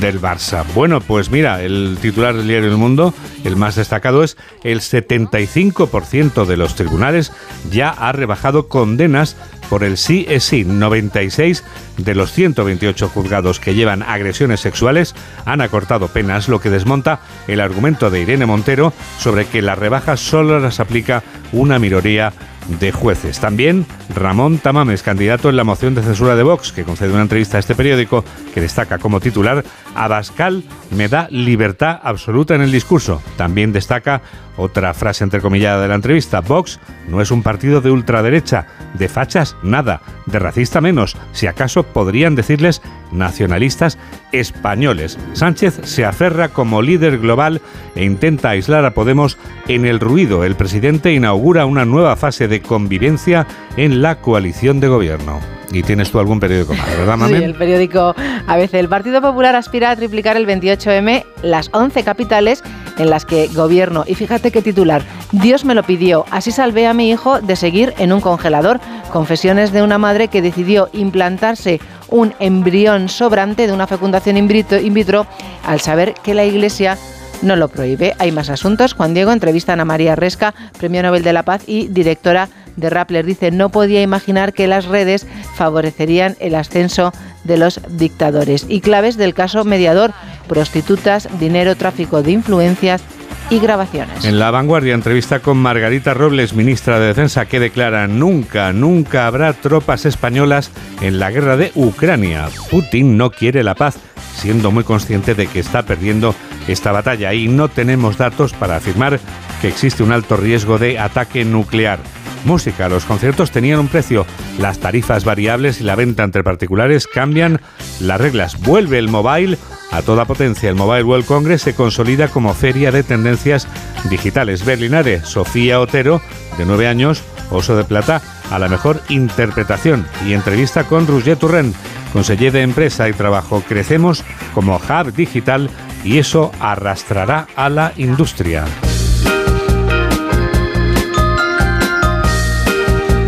del Barça. Bueno, pues mira, el titular del diario El Mundo, el más destacado es el 75% de los tribunales ya ha rebajado condenas por el sí es sí. 96 de los 128 juzgados que llevan agresiones sexuales han acortado penas, lo que desmonta el argumento de Irene Montero sobre que las rebajas solo las aplica una minoría de jueces. También Ramón Tamames, candidato en la moción de censura de Vox, que concede una entrevista a este periódico que destaca como titular Abascal me da libertad absoluta en el discurso. También destaca Otra frase entrecomillada de la entrevista, Vox no es un partido de ultraderecha, de fachas nada, de racista menos, si acaso podrían decirles nacionalistas españoles. Sánchez se aferra como líder global e intenta aislar a Podemos en el ruido. El presidente inaugura una nueva fase de convivencia en la coalición de gobierno. Y tienes tú algún periódico más, ¿verdad, Mamen? Sí, el periódico ABC. El Partido Popular aspira a triplicar el 28M las 11 capitales en las que gobierno. Y fíjate qué titular. Dios me lo pidió. Así salvé a mi hijo de seguir en un congelador. Confesiones de una madre que decidió implantarse un embrión sobrante de una fecundación in vitro, al saber que la Iglesia no lo prohíbe. Hay más asuntos. Juan Diego entrevista a Ana María Resca, Premio Nobel de la Paz y directora Rappler. Dice, no podía imaginar que las redes favorecerían el ascenso de los dictadores. Y claves del caso mediador, prostitutas, dinero, tráfico de influencias y grabaciones. En la vanguardia, entrevista con Margarita Robles, ministra de Defensa, que declara nunca, nunca habrá tropas españolas en la guerra de Ucrania. Putin no quiere la paz, siendo muy consciente de que está perdiendo esta batalla y no tenemos datos para afirmar que existe un alto riesgo de ataque nuclear. Música, los conciertos tenían un precio, las tarifas variables y la venta entre particulares cambian las reglas. Vuelve el mobile a toda potencia. El Mobile World Congress se consolida como feria de tendencias digitales. Berlinare, Sofía Otero, de 9 años, Oso de Plata, a la mejor interpretación. Y entrevista con Roger Turren, conseller de Empresa y Trabajo. Crecemos como hub digital y eso arrastrará a la industria.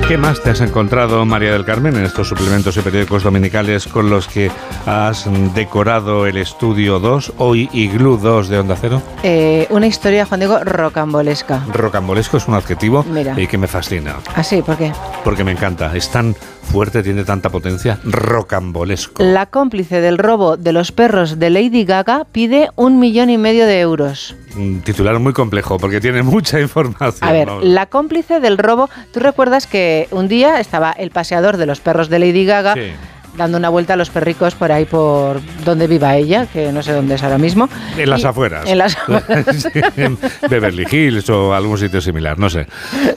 ¿Qué más te has encontrado, María del Carmen, en estos suplementos y periódicos dominicales con los que has decorado el estudio 2, hoy Iglú 2 de Onda Cero? Eh, una historia, Juan Diego, rocambolesca. Rocambolesco es un adjetivo Mira. y que me fascina, ¿Ah, sí? ¿Por qué? porque me encanta. Es tan fuerte, tiene tanta potencia. Rocambolesco. La cómplice del robo de los perros de Lady Gaga pide un millón y medio de euros. Un titular muy complejo porque tiene mucha información. A ver, la cómplice del robo, tú recuerdas que un día estaba el paseador de los perros de Lady Gaga Sí. Dando una vuelta a los perricos por ahí por donde viva ella, que no sé dónde es ahora mismo. En las Y- afueras. En las afueras. [laughs] Sí, en Beverly Hills o algún sitio similar, no sé.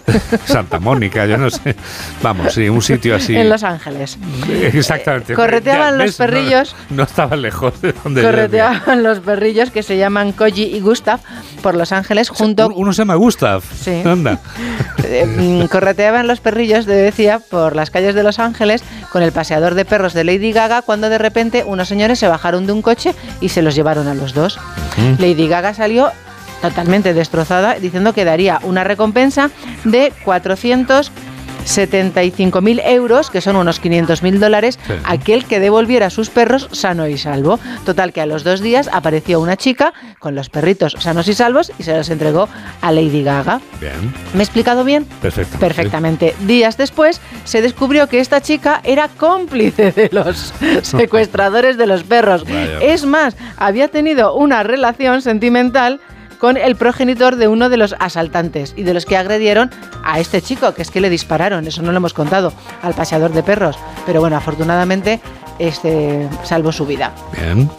[laughs] Santa Mónica, yo no sé. Vamos, sí, un sitio así. En Los Ángeles. Exactamente. correteaban Ya, los perrillos. No, estaban lejos de donde. Correteaban los perrillos que se llaman Koji y Gustav por Los Ángeles junto... Uno se llama Gustav. Sí. Anda. [laughs] Eh, mm, correteaban los perrillos, te decía, por las calles de Los Ángeles con el paseador de perros de Lady Gaga cuando de repente unos señores se bajaron de un coche y se los llevaron a los dos. Lady Gaga salió totalmente destrozada diciendo que daría una recompensa de 475.000 euros, que son unos 500.000 dólares, Sí. a aquel que devolviera sus perros sano y salvo. Total que a los dos días apareció una chica con los perritos sanos y salvos y se los entregó a Lady Gaga. Bien, ¿Me he explicado bien? perfecto. Perfectamente. Días después se descubrió que esta chica era cómplice de los [laughs] secuestradores de los perros. Vaya. Es más, había tenido una relación sentimental con el progenitor de uno de los asaltantes y de los que agredieron a este chico, que es que le dispararon, eso no lo hemos contado, al paseador de perros. Pero bueno, afortunadamente este salvó su vida. Bien.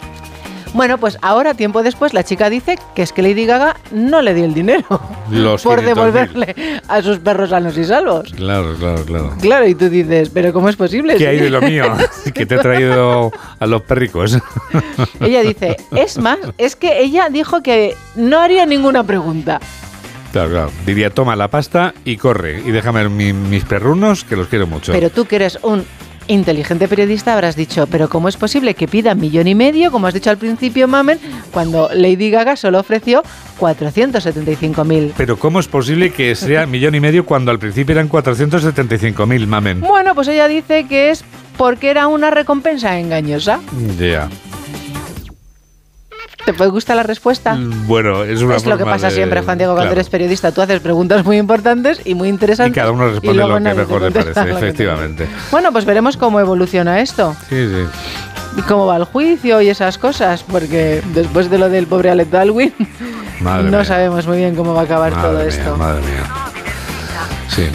Bueno, pues ahora, tiempo después, la chica dice que es que Lady Gaga no le dio el dinero Los por 500.000. devolverle a sus perros sanos y salvos. Claro, claro, claro. Claro, y tú dices, pero ¿cómo es posible? ¿Qué hay de [laughs] lo mío? que te he traído a los perricos. [laughs] Ella dice, es más, es que ella dijo que no haría ninguna pregunta. Claro, claro. Diría, toma la pasta y corre. Y déjame mi- mis perrunos, que los quiero mucho. Pero tú que eres un inteligente periodista habrás dicho, pero ¿cómo es posible que pida millón y medio, como has dicho al principio, Mamen, cuando Lady Gaga solo ofreció 475.000? Pero ¿cómo es posible que sea millón y medio cuando al principio eran 475.000, mamen? Bueno, pues ella dice que es porque era una recompensa engañosa. Ya. ¿Te puede gustar la respuesta? Bueno, es una es lo que pasa de- siempre, Juan Diego, cuando claro. eres periodista. Tú haces preguntas muy importantes y muy Y interesantes. cada uno y responde lo que mejor le parece, efectivamente. Bueno, pues veremos cómo evoluciona esto Sí, sí. y cómo va el juicio y esas cosas, porque después de lo del pobre Alec Baldwin, Madre [laughs] no mía. sabemos muy bien cómo va a acabar Madre todo mía, esto. Madre mía. Sí.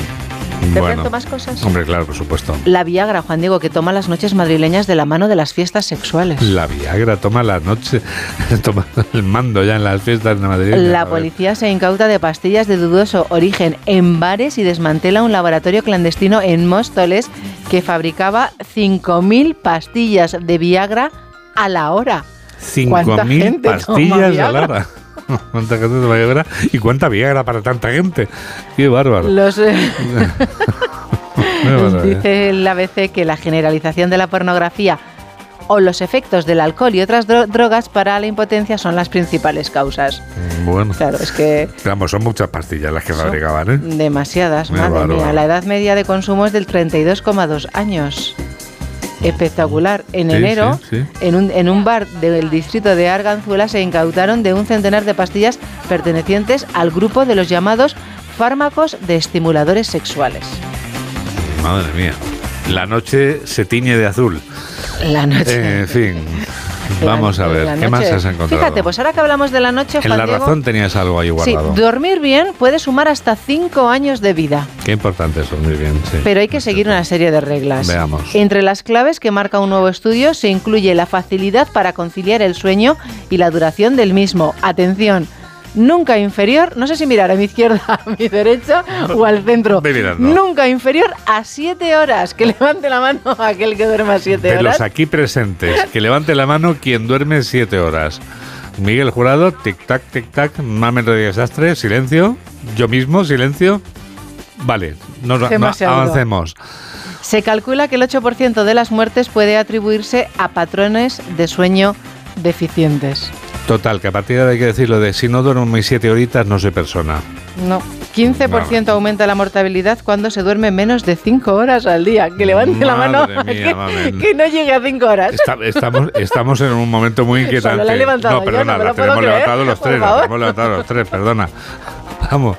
¿Te Bueno. cuento más cosas? Hombre, claro, por supuesto. La Viagra, Juan Diego, que toma las noches madrileñas de la mano de las fiestas sexuales. La Viagra toma la noche, [laughs] toma el mando ya en las fiestas de Madrid. La policía se incauta de pastillas de dudoso origen en bares y desmantela un laboratorio clandestino en Móstoles que fabricaba 5.000 pastillas de Viagra a la hora. ¿Cuánta 5.000 gente toma pastillas a la hora. [laughs] ¿Cuánta gente toma Viagra? ¿Y cuánta Viagra para tanta gente? ¡Qué bárbaro! Los, [laughs] eh, dice el ABC que la generalización de la pornografía o los efectos del alcohol y otras dro- drogas para la impotencia son las principales causas. Bueno. Claro, es que Vamos, son muchas pastillas las que fabricaban, ¿eh? Demasiadas, madre bárbaro. mía. La edad media de consumo es del 32,2 años. Espectacular. En Sí, enero, sí, sí. En, un, en un bar del distrito de Arganzuela se incautaron de un centenar de pastillas pertenecientes al grupo de los llamados fármacos de estimuladores sexuales. Madre mía. La noche se tiñe de azul. La noche. En fin. Vamos a ver, ¿qué más has encontrado? Fíjate, pues ahora que hablamos de la noche, en Juan la Diego, razón tenías algo ahí sí, guardado. dormir bien puede sumar hasta 5 años de vida. Qué importante es dormir bien, sí. Pero hay que seguir una serie de reglas. Veamos. Entre las claves que marca un nuevo estudio se incluye la facilidad para conciliar el sueño y la duración del mismo. Atención, nunca inferior, no sé si mirar a mi izquierda, [laughs] a mi derecha o al centro. Nunca inferior a 7 horas. Que levante la mano [laughs] aquel que duerma 7 De horas. los aquí presentes, que levante la mano quien duerme siete horas. Miguel Jurado, tic-tac, tic-tac, Mamen Rodríguez Astre, silencio. Yo mismo, silencio. Vale, nos Demasiado. avancemos. Se calcula que el 8% de las muertes puede atribuirse a patrones de sueño deficientes. Total, que a partir de ahora hay que decirlo de si no duermo mis siete horitas, no soy persona. No. 15% aumenta la mortalidad cuando se duerme menos de 5 horas al día. Que levante la mano Madre mía, que, que no llegue a 5 horas. Está- estamos, estamos en un momento muy inquietante. Solo la he levantado no, perdona, no la tenemos creer, levantado los tres, la tenemos levantado los tres, perdona. Vamos,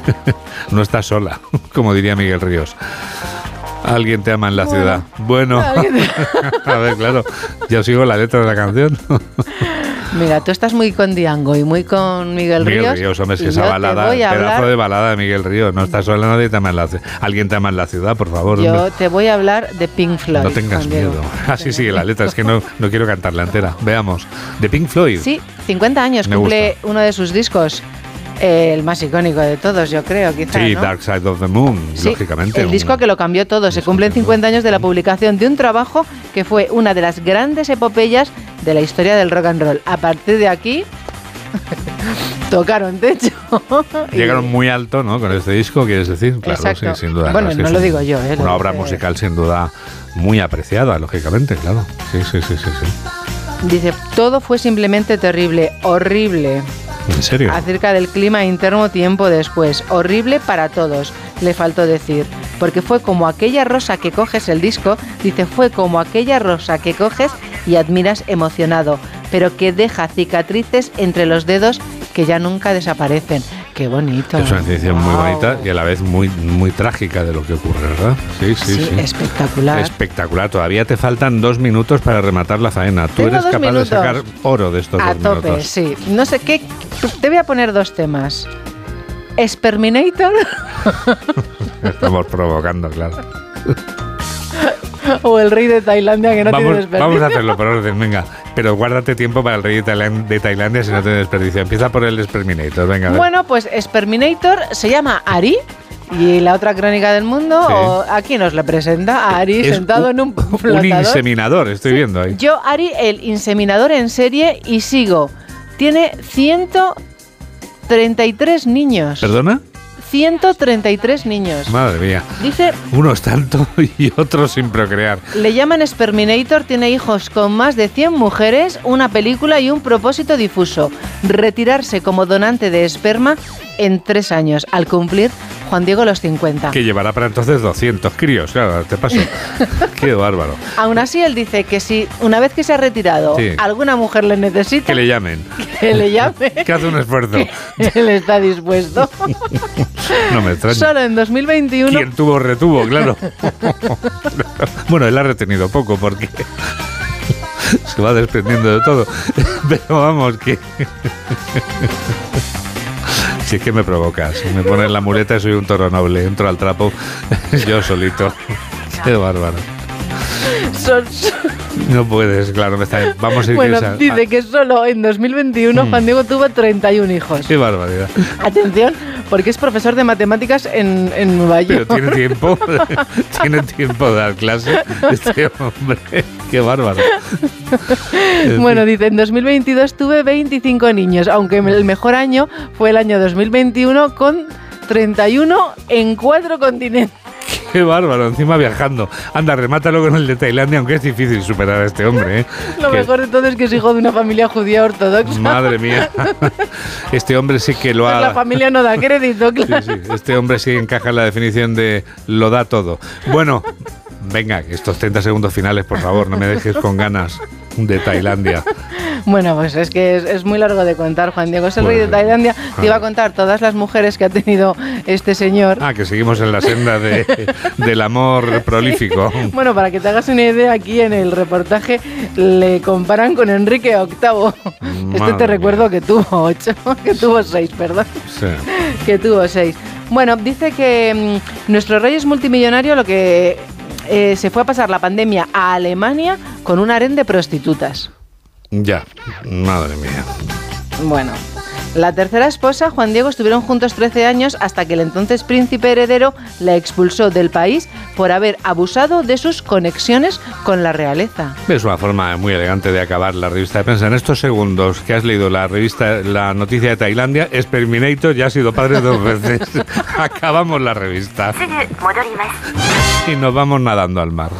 [laughs] no estás sola, como diría Miguel Ríos. Alguien te ama en la ciudad. Bueno, [laughs] a ver, claro, yo sigo la letra de la canción. [laughs] Mira, tú estás muy con Diango y muy con Miguel, Miguel Ríos. Ríos, hombre, es que esa balada, voy a pedazo hablar- de balada de Miguel Ríos. No estás sola, nadie te ama en la ciudad. Alguien te ama en la ciudad, por favor. Yo hombre. te voy a hablar de Pink Floyd. No tengas miedo. Así sigue la letra, es que no, no quiero cantarla entera. Veamos. De Pink Floyd. Sí, 50 años Me cumple uno de sus discos. Eh, el más icónico de todos, yo creo, quizá. Sí, ¿no? Dark Side of the Moon, Sí, lógicamente. El un- disco que lo cambió todo. Se cumplen 50 años de la publicación de un trabajo que fue una de las grandes epopeyas de la historia del rock and roll. A partir de aquí, [laughs] tocaron techo. [laughs] Llegaron muy alto, ¿no? Con este disco, quieres decir, claro, sí, sin duda. Bueno, no es lo digo yo, ¿eh? Una obra musical sin duda muy apreciada, lógicamente, claro. Sí, sí, sí, sí, sí. Dice, todo fue simplemente terrible, horrible. ¿En serio? Acerca del clima interno tiempo después. Horrible para todos, le faltó decir. Porque fue como aquella rosa que coges el disco, dice, fue como aquella rosa que coges y admiras emocionado, pero que deja cicatrices entre los dedos que ya nunca desaparecen. Qué bonito. Es una definición muy bonita y a la vez muy, muy trágica de lo que ocurre, ¿verdad? Sí, sí, Sí, sí. espectacular. Espectacular. Todavía te faltan dos minutos para rematar la faena. Tú Tengo eres capaz minutos. de sacar oro de estos A dos tope, minutos. sí. No sé qué. Te voy a poner dos temas. Experminator [laughs] Estamos provocando, claro. [laughs] [laughs] o el rey de Tailandia que no tiene desperdicio. vamos a hacerlo por orden, venga. Pero guárdate tiempo para el rey de Tailan- de Tailandia si no tiene desperdicio. Empieza por el Exterminator, venga. Bueno, pues Exterminator se llama Ari. Y la otra crónica del mundo, Sí. o aquí nos le presenta a Ari Es sentado en un Un flotador. inseminador, estoy viendo ahí. Yo, Ari, el inseminador en serie y sigo. Tiene 133 niños. ¿Perdona? 133 niños. Madre mía. Dice, Unos tanto [laughs] y otros sin procrear. le llaman Sperminator, tiene hijos con más de 100 mujeres, una película y un propósito difuso. Retirarse como donante de esperma en tres años, al cumplir Juan Diego los 50. Que llevará para entonces 200 críos, claro, te paso. [laughs] Qué bárbaro. Aún así, él dice que si una vez que se ha retirado Sí. alguna mujer le necesita, Que le llamen. que le llame, [laughs] Que hace un esfuerzo. [laughs] él está dispuesto. No me extraña. Solo en 2021 Quien tuvo, retuvo, claro. bueno, él ha retenido poco porque se va desprendiendo de todo. Pero vamos, que. Si es que me provocas, me pones la muleta y soy un toro noble, entro al trapo [laughs] yo solito. [laughs] Qué bárbaro. [laughs] Son- No puedes, claro, me está- vamos a ir bueno, dice que solo en 2021 Juan Diego tuvo 31 hijos. Qué barbaridad. Atención, porque es profesor de matemáticas en, en Nueva Pero York. tiene tiempo, [laughs] tiene tiempo de dar clase este hombre. Qué bárbaro. Bueno, dice, en 2022 tuve 25 niños, aunque el mejor año fue el año 2021 con 31 en cuatro continentes. [laughs] Qué bárbaro, encima viajando. Anda, remátalo con el de Tailandia, aunque es difícil superar a este hombre. ¿eh? Lo Que- mejor de todo es que es hijo de una familia judía ortodoxa. Madre mía. [laughs] Este hombre sí que lo Pues ha... la familia no da crédito, Sí, claro. sí, este hombre sí encaja en la definición de lo da todo. Bueno, venga, estos 30 segundos finales, por favor, no me dejes con ganas de Tailandia. Bueno, pues es que es, es muy largo de contar, Juan Diego. Es el rey de Tailandia. Te iba a contar todas las mujeres que ha tenido este señor. Ah, que seguimos en la senda de- [laughs] del amor prolífico. Bueno, para que te hagas una idea, aquí en el reportaje le comparan con Enrique VIII. Este te recuerdo que tuvo ocho, [laughs] que tuvo seis, perdón. Sí. que tuvo seis. Bueno, dice que mm, nuestro rey es multimillonario, lo que eh, se fue a pasar la pandemia a Alemania con un harén de prostitutas. Ya, madre mía. Bueno, la tercera esposa, Juan Diego, estuvieron juntos 13 años hasta que el entonces príncipe heredero la expulsó del país por haber abusado de sus conexiones con la realeza. Es una forma muy elegante de acabar la revista de prensa. En estos segundos que has leído la revista, la noticia de Tailandia, Experminator ya ha sido padre dos [laughs] veces. [laughs] Acabamos la revista y nos vamos nadando al mar.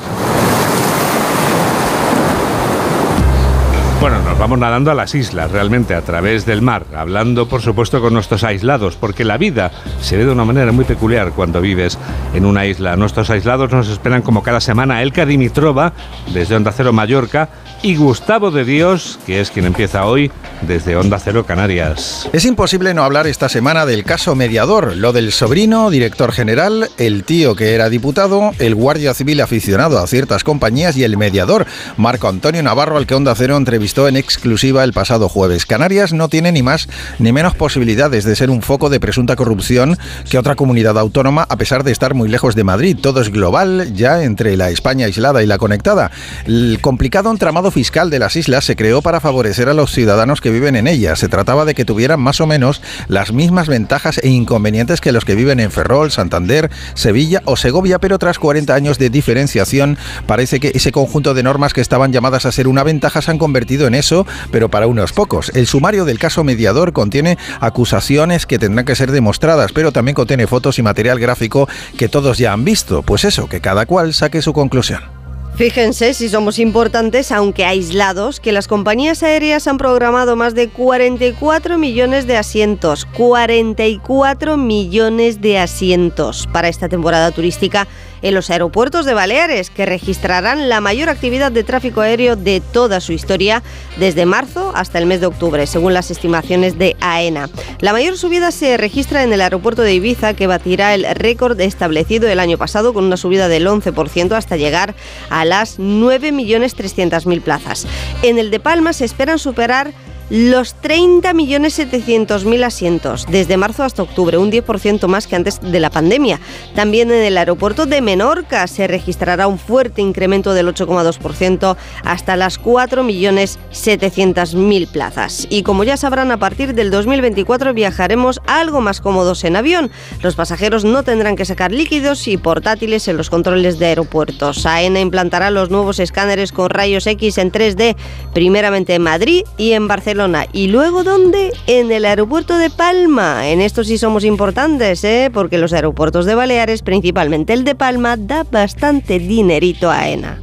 Bueno, nos vamos nadando a las islas, realmente, a través del mar, hablando, por supuesto, con nuestros aislados, porque la vida se ve de una manera muy peculiar cuando vives en una isla. Nuestros aislados nos esperan como cada semana Elka Dimitrova, desde Onda Cero Mallorca, y Gustavo de Dios, que es quien empieza hoy desde Onda Cero Canarias. Es imposible no hablar esta semana del caso mediador, lo del sobrino, director general, el tío que era diputado, el guardia civil aficionado a ciertas compañías y el mediador, Marco Antonio Navarro, al que Onda Cero entrevistó en exclusiva el pasado jueves. Canarias no tiene ni más ni menos posibilidades de ser un foco de presunta corrupción que otra comunidad autónoma, a pesar de estar muy lejos de Madrid. Todo es global, ya entre la España aislada y la conectada. El complicado entramado fiscal de las islas se creó para favorecer a los ciudadanos que viven en ellas. Se trataba de que tuvieran más o menos las mismas ventajas e inconvenientes que los que viven en Ferrol, Santander, Sevilla o Segovia, pero tras 40 años de diferenciación, parece que ese conjunto de normas que estaban llamadas a ser una ventaja se han convertido en eso, pero para unos pocos. El sumario del caso mediador contiene acusaciones que tendrán que ser demostradas, pero también contiene fotos y material gráfico que todos ya han visto. Pues eso, que cada cual saque su conclusión. Fíjense si somos importantes, aunque aislados, que las compañías aéreas han programado más de 44 millones de asientos. 44 millones de asientos para esta temporada turística en los aeropuertos de Baleares, que registrarán la mayor actividad de tráfico aéreo de toda su historia desde marzo hasta el mes de octubre, según las estimaciones de AENA. La mayor subida se registra en el aeropuerto de Ibiza, que batirá el récord establecido el año pasado con una subida del 11% hasta llegar a las 9.300.000 plazas. En el de Palma se esperan superar los 30.700.000 asientos desde marzo hasta octubre, un 10% más que antes de la pandemia. También en el aeropuerto de Menorca se registrará un fuerte incremento del 8,2% hasta las 4.700.000 plazas. Y como ya sabrán, a partir del 2024 viajaremos algo más cómodos en avión. Los pasajeros no tendrán que sacar líquidos y portátiles en los controles de aeropuertos. AENA implantará los nuevos escáneres con rayos X en 3D, primeramente en Madrid y en Barcelona. ¿Y luego dónde? En el aeropuerto de Palma. En esto sí somos importantes, ¿eh? porque los aeropuertos de Baleares, principalmente el de Palma, da bastante dinerito a AENA.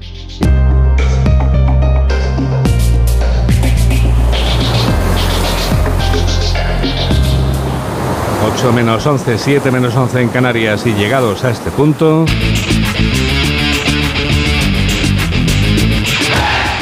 Ocho menos 11, 7 menos 11 en Canarias y llegados a este punto...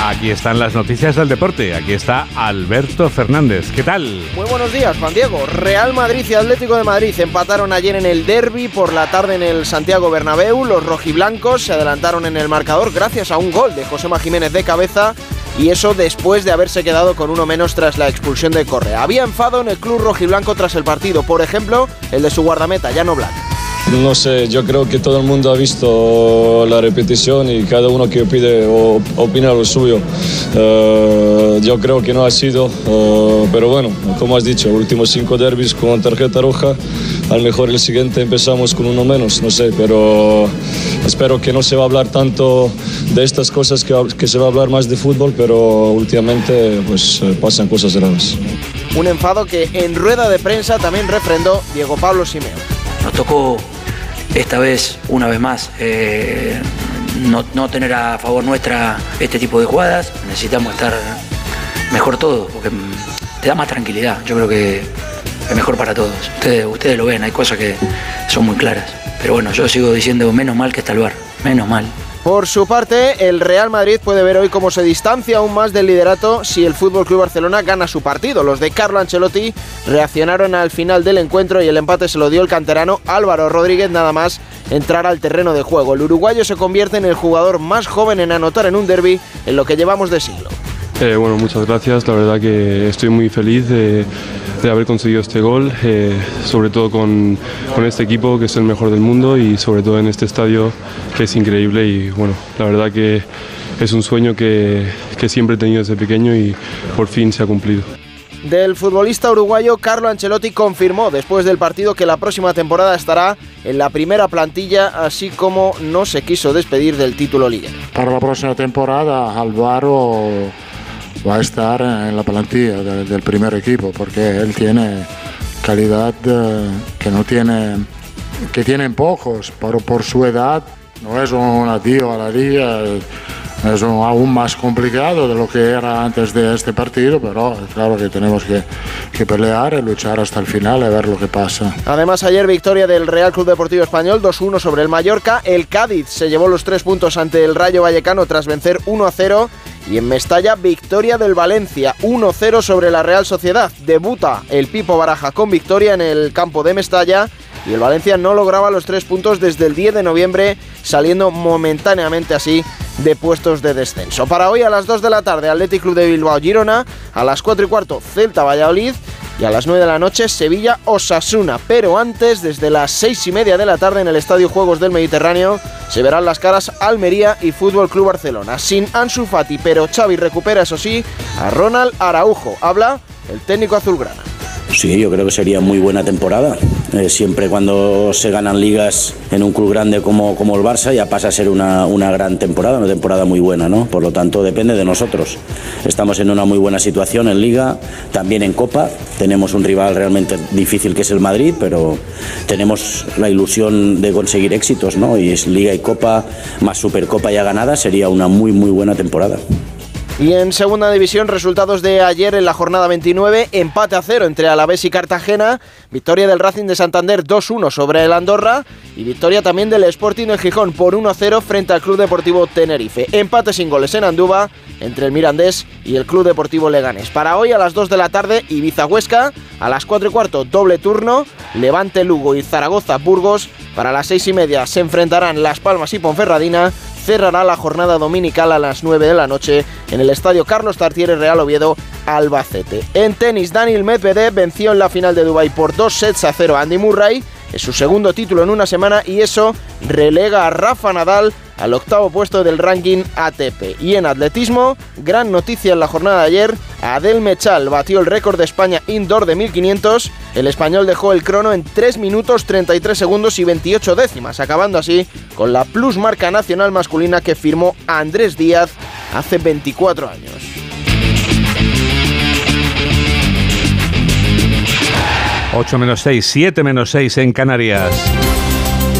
Aquí están las noticias del deporte. Aquí está Alberto Fernández. ¿Qué tal? Muy buenos días, Juan Diego. Real Madrid y Atlético de Madrid empataron ayer en el derby, por la tarde en el Santiago Bernabéu. Los rojiblancos se adelantaron en el marcador gracias a un gol de Josema Jiménez de cabeza y eso después de haberse quedado con uno menos tras la expulsión de Correa. Había enfado en el club rojiblanco tras el partido, por ejemplo, el de su guardameta, Llano Black. No sé, yo creo que todo el mundo ha visto la repetición y cada uno que pide o opina lo suyo. Eh, yo creo que no ha sido, eh, pero bueno, como has dicho, últimos cinco derbis con tarjeta roja, a lo mejor el siguiente empezamos con uno menos, no sé, pero espero que no se va a hablar tanto de estas cosas, que, que se va a hablar más de fútbol, pero últimamente pues eh, pasan cosas raras. Un enfado que en rueda de prensa también refrendó Diego Pablo Simeone. Nos tocó esta vez, una vez más, eh, no, no, tener a favor nuestra este tipo de jugadas. Necesitamos estar mejor todos, porque te da más tranquilidad. Yo creo que es mejor para todos. Ustedes, ustedes lo ven, hay cosas que son muy claras. Pero bueno, yo sigo diciendo menos mal que está el bar, menos mal. Por su parte, el Real Madrid puede ver hoy cómo se distancia aún más del liderato si el Fútbol Club Barcelona gana su partido. Los de Carlo Ancelotti reaccionaron al final del encuentro y el empate se lo dio el canterano Álvaro Rodríguez nada más entrar al terreno de juego. El uruguayo se convierte en el jugador más joven en anotar en un derby en lo que llevamos de siglo. Eh, bueno, muchas gracias. La verdad que estoy muy feliz de, de haber conseguido este gol, eh, sobre todo con, con, este equipo que es el mejor del mundo y sobre todo en este estadio que es increíble y bueno, la verdad que es un sueño que, que siempre he tenido desde pequeño y por fin se ha cumplido. Del futbolista uruguayo Carlo Ancelotti confirmó después del partido que la próxima temporada estará en la primera plantilla, así como no se quiso despedir del título liguero. Para la próxima temporada, Álvaro va a estar en la plantilla de, del primer equipo porque él tiene calidad eh, que no tiene que tienen pocos pero por su edad no es un adiós a la liga es un, aún más complicado de lo que era antes de este partido, pero claro que tenemos que, que, pelear y luchar hasta el final y ver lo que pasa. Además, ayer victoria del Real Club Deportivo Español 2-1 sobre el Mallorca. El Cádiz se llevó los tres puntos ante el Rayo Vallecano tras vencer 1-0. Y en Mestalla, victoria del Valencia 1-0 sobre la Real Sociedad. Debuta el Pipo Baraja con victoria en el campo de Mestalla y el Valencia no lograba los tres puntos desde el 10 de noviembre, saliendo momentáneamente así de puestos de descenso. Para hoy a las 2 de la tarde, Athletic Club de Bilbao Girona, a las 4 y cuarto Celta Valladolid y a las 9 de la noche Sevilla Osasuna. Pero antes, desde las 6 y media de la tarde en el Estadio Juegos del Mediterráneo, se verán las caras Almería y Fútbol Club Barcelona. Sin Ansu Fati, pero Xavi recupera, eso sí, a Ronald Araujo. Habla el técnico azulgrana. Sí, yo creo que sería muy buena temporada. Eh, siempre cuando se ganan ligas en un club grande como, como el Barça ya pasa a ser una, una, gran temporada, una temporada muy buena, ¿no? Por lo tanto, depende de nosotros. Estamos en una muy buena situación en liga, también en Copa. Tenemos un rival realmente difícil que es el Madrid, pero tenemos la ilusión de conseguir éxitos, ¿no? Y es liga y Copa más Supercopa ya ganada, sería una muy, muy buena temporada. Y en segunda división, resultados de ayer en la jornada 29, empate a cero entre Alavés y Cartagena, victoria del Racing de Santander 2-1 sobre el Andorra y victoria también del Sporting de Gijón por 1-0 frente al Club Deportivo Tenerife. Empate sin goles en Andúba entre el Mirandés y el Club Deportivo Leganés. Para hoy a las 2 de la tarde, Ibiza Huesca, a las 4 y cuarto doble turno, Levante Lugo y Zaragoza Burgos, para las 6 y media se enfrentarán Las Palmas y Ponferradina, cerrará la jornada dominical a las 9 de la noche en el estadio Carlos Tartiere Real Oviedo Albacete. En tenis, Daniel Medvedev venció en la final de Dubai por dos sets a cero a Andy Murray. Es su segundo título en una semana y eso relega a Rafa Nadal al octavo puesto del ranking ATP. Y en atletismo, gran noticia en la jornada de ayer, Adel Mechal batió el récord de España indoor de 1500, el español dejó el crono en 3 minutos 33 segundos y 28 décimas, acabando así con la plus marca nacional masculina que firmó Andrés Díaz hace 24 años. 8 menos 6, 7 menos 6 en Canarias.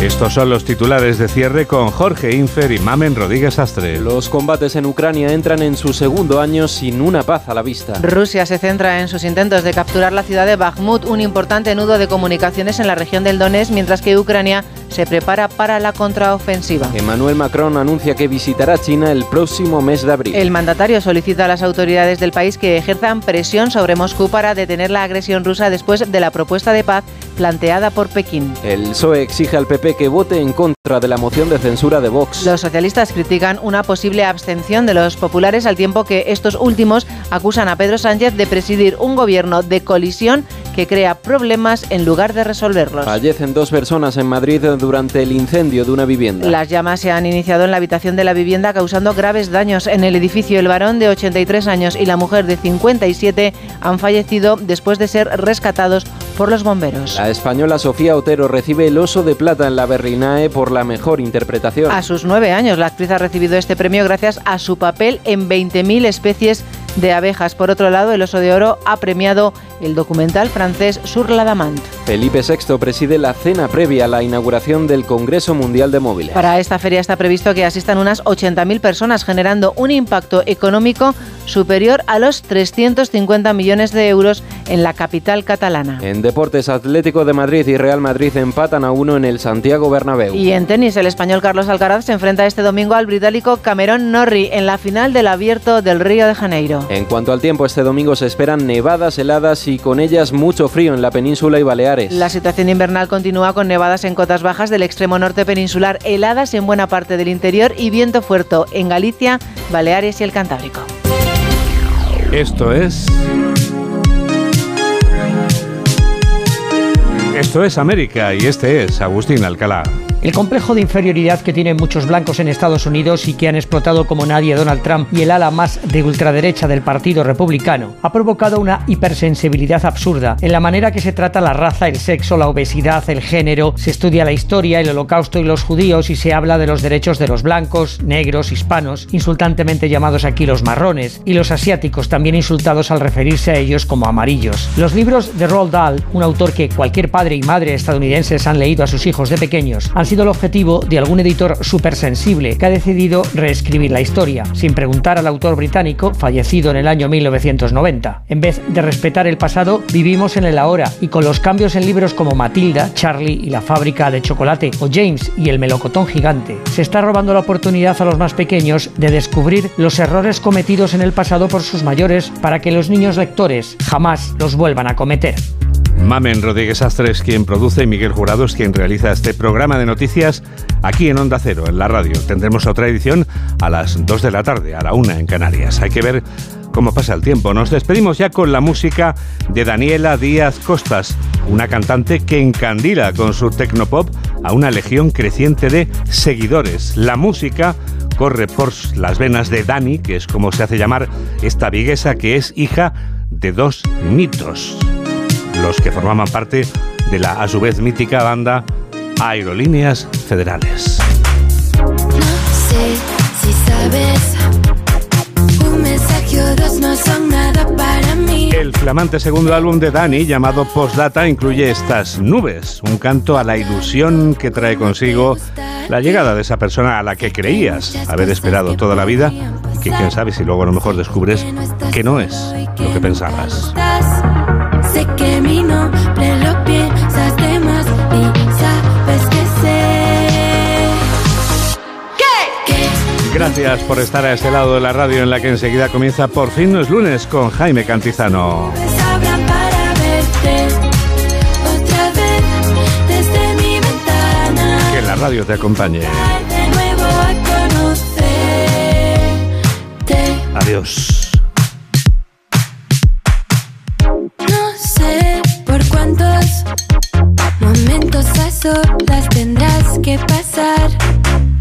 Estos son los titulares de cierre con Jorge Infer y Mamen Rodríguez Astre. Los combates en Ucrania entran en su segundo año sin una paz a la vista. Rusia se centra en sus intentos de capturar la ciudad de Bakhmut, un importante nudo de comunicaciones en la región del Donetsk, mientras que Ucrania se prepara para la contraofensiva. Emmanuel Macron anuncia que visitará China el próximo mes de abril. El mandatario solicita a las autoridades del país que ejerzan presión sobre Moscú para detener la agresión rusa después de la propuesta de paz planteada por Pekín. El PSOE exige al PP que vote en contra de la moción de censura de Vox. Los socialistas critican una posible abstención de los populares al tiempo que estos últimos acusan a Pedro Sánchez de presidir un gobierno de colisión que crea problemas en lugar de resolverlos. Fallecen dos personas en Madrid durante el incendio de una vivienda. Las llamas se han iniciado en la habitación de la vivienda causando graves daños en el edificio. El varón de 83 años y la mujer de 57 han fallecido después de ser rescatados por los bomberos. La española Sofía Otero recibe el Oso de Plata en la Berlinae por la mejor interpretación. A sus nueve años, la actriz ha recibido este premio gracias a su papel en 20.000 especies de abejas. Por otro lado, el Oso de Oro ha premiado el documental francés Sur la Damante. Felipe VI preside la cena previa a la inauguración del Congreso Mundial de Móviles. Para esta feria está previsto que asistan unas 80.000 personas, generando un impacto económico superior a los 350 millones de euros en la capital catalana. En deportes, Atlético de Madrid y Real Madrid empatan a uno en el Santiago Bernabéu. Y en tenis, el español Carlos Alcaraz se enfrenta este domingo al británico Cameron Norrie en la final del Abierto del Río de Janeiro. En cuanto al tiempo, este domingo se esperan nevadas heladas y con ellas mucho frío en la península y Baleares. La situación invernal continúa con nevadas en cotas bajas del extremo norte peninsular, heladas en buena parte del interior y viento fuerte en Galicia, Baleares y el Cantábrico. Esto es... Esto es América y este es Agustín Alcalá. El complejo de inferioridad que tienen muchos blancos en Estados Unidos y que han explotado como nadie Donald Trump y el ala más de ultraderecha del Partido Republicano ha provocado una hipersensibilidad absurda en la manera que se trata la raza, el sexo, la obesidad, el género, se estudia la historia, el holocausto y los judíos y se habla de los derechos de los blancos, negros, hispanos, insultantemente llamados aquí los marrones, y los asiáticos también insultados al referirse a ellos como amarillos. Los libros de Roald Dahl, un autor que cualquier padre y madre estadounidenses han leído a sus hijos de pequeños, han sido el objetivo de algún editor supersensible que ha decidido reescribir la historia, sin preguntar al autor británico, fallecido en el año 1990. En vez de respetar el pasado, vivimos en el ahora, y con los cambios en libros como Matilda, Charlie y la fábrica de chocolate, o James y el melocotón gigante, se está robando la oportunidad a los más pequeños de descubrir los errores cometidos en el pasado por sus mayores para que los niños lectores jamás los vuelvan a cometer. Mamen Rodríguez Astres quien produce y Miguel Jurado es quien realiza este programa de noticias aquí en Onda Cero, en la radio. Tendremos otra edición a las 2 de la tarde, a la 1 en Canarias. Hay que ver cómo pasa el tiempo. Nos despedimos ya con la música de Daniela Díaz Costas, una cantante que encandila con su tecnopop a una legión creciente de seguidores. La música corre por las venas de Dani, que es como se hace llamar esta viguesa que es hija de dos mitos los que formaban parte de la a su vez mítica banda Aerolíneas Federales. si sabes, un mensaje o dos no son nada para mí. El flamante segundo álbum de Dani, llamado Postdata, incluye estas nubes, un canto a la ilusión que trae consigo la llegada de esa persona a la que creías haber esperado toda la vida que quién sabe si luego a lo mejor descubres que no es lo que pensabas. Sé que mi nombre lo piensas de más y sabes que sé. ¿Qué? ¿Qué? Gracias por estar a este lado de la radio en la que enseguida comienza Por fin no es lunes con Jaime Cantizano. Que la radio te acompañe. De nuevo a conocerte. Adiós. Momentos a solas tendrás que pasar.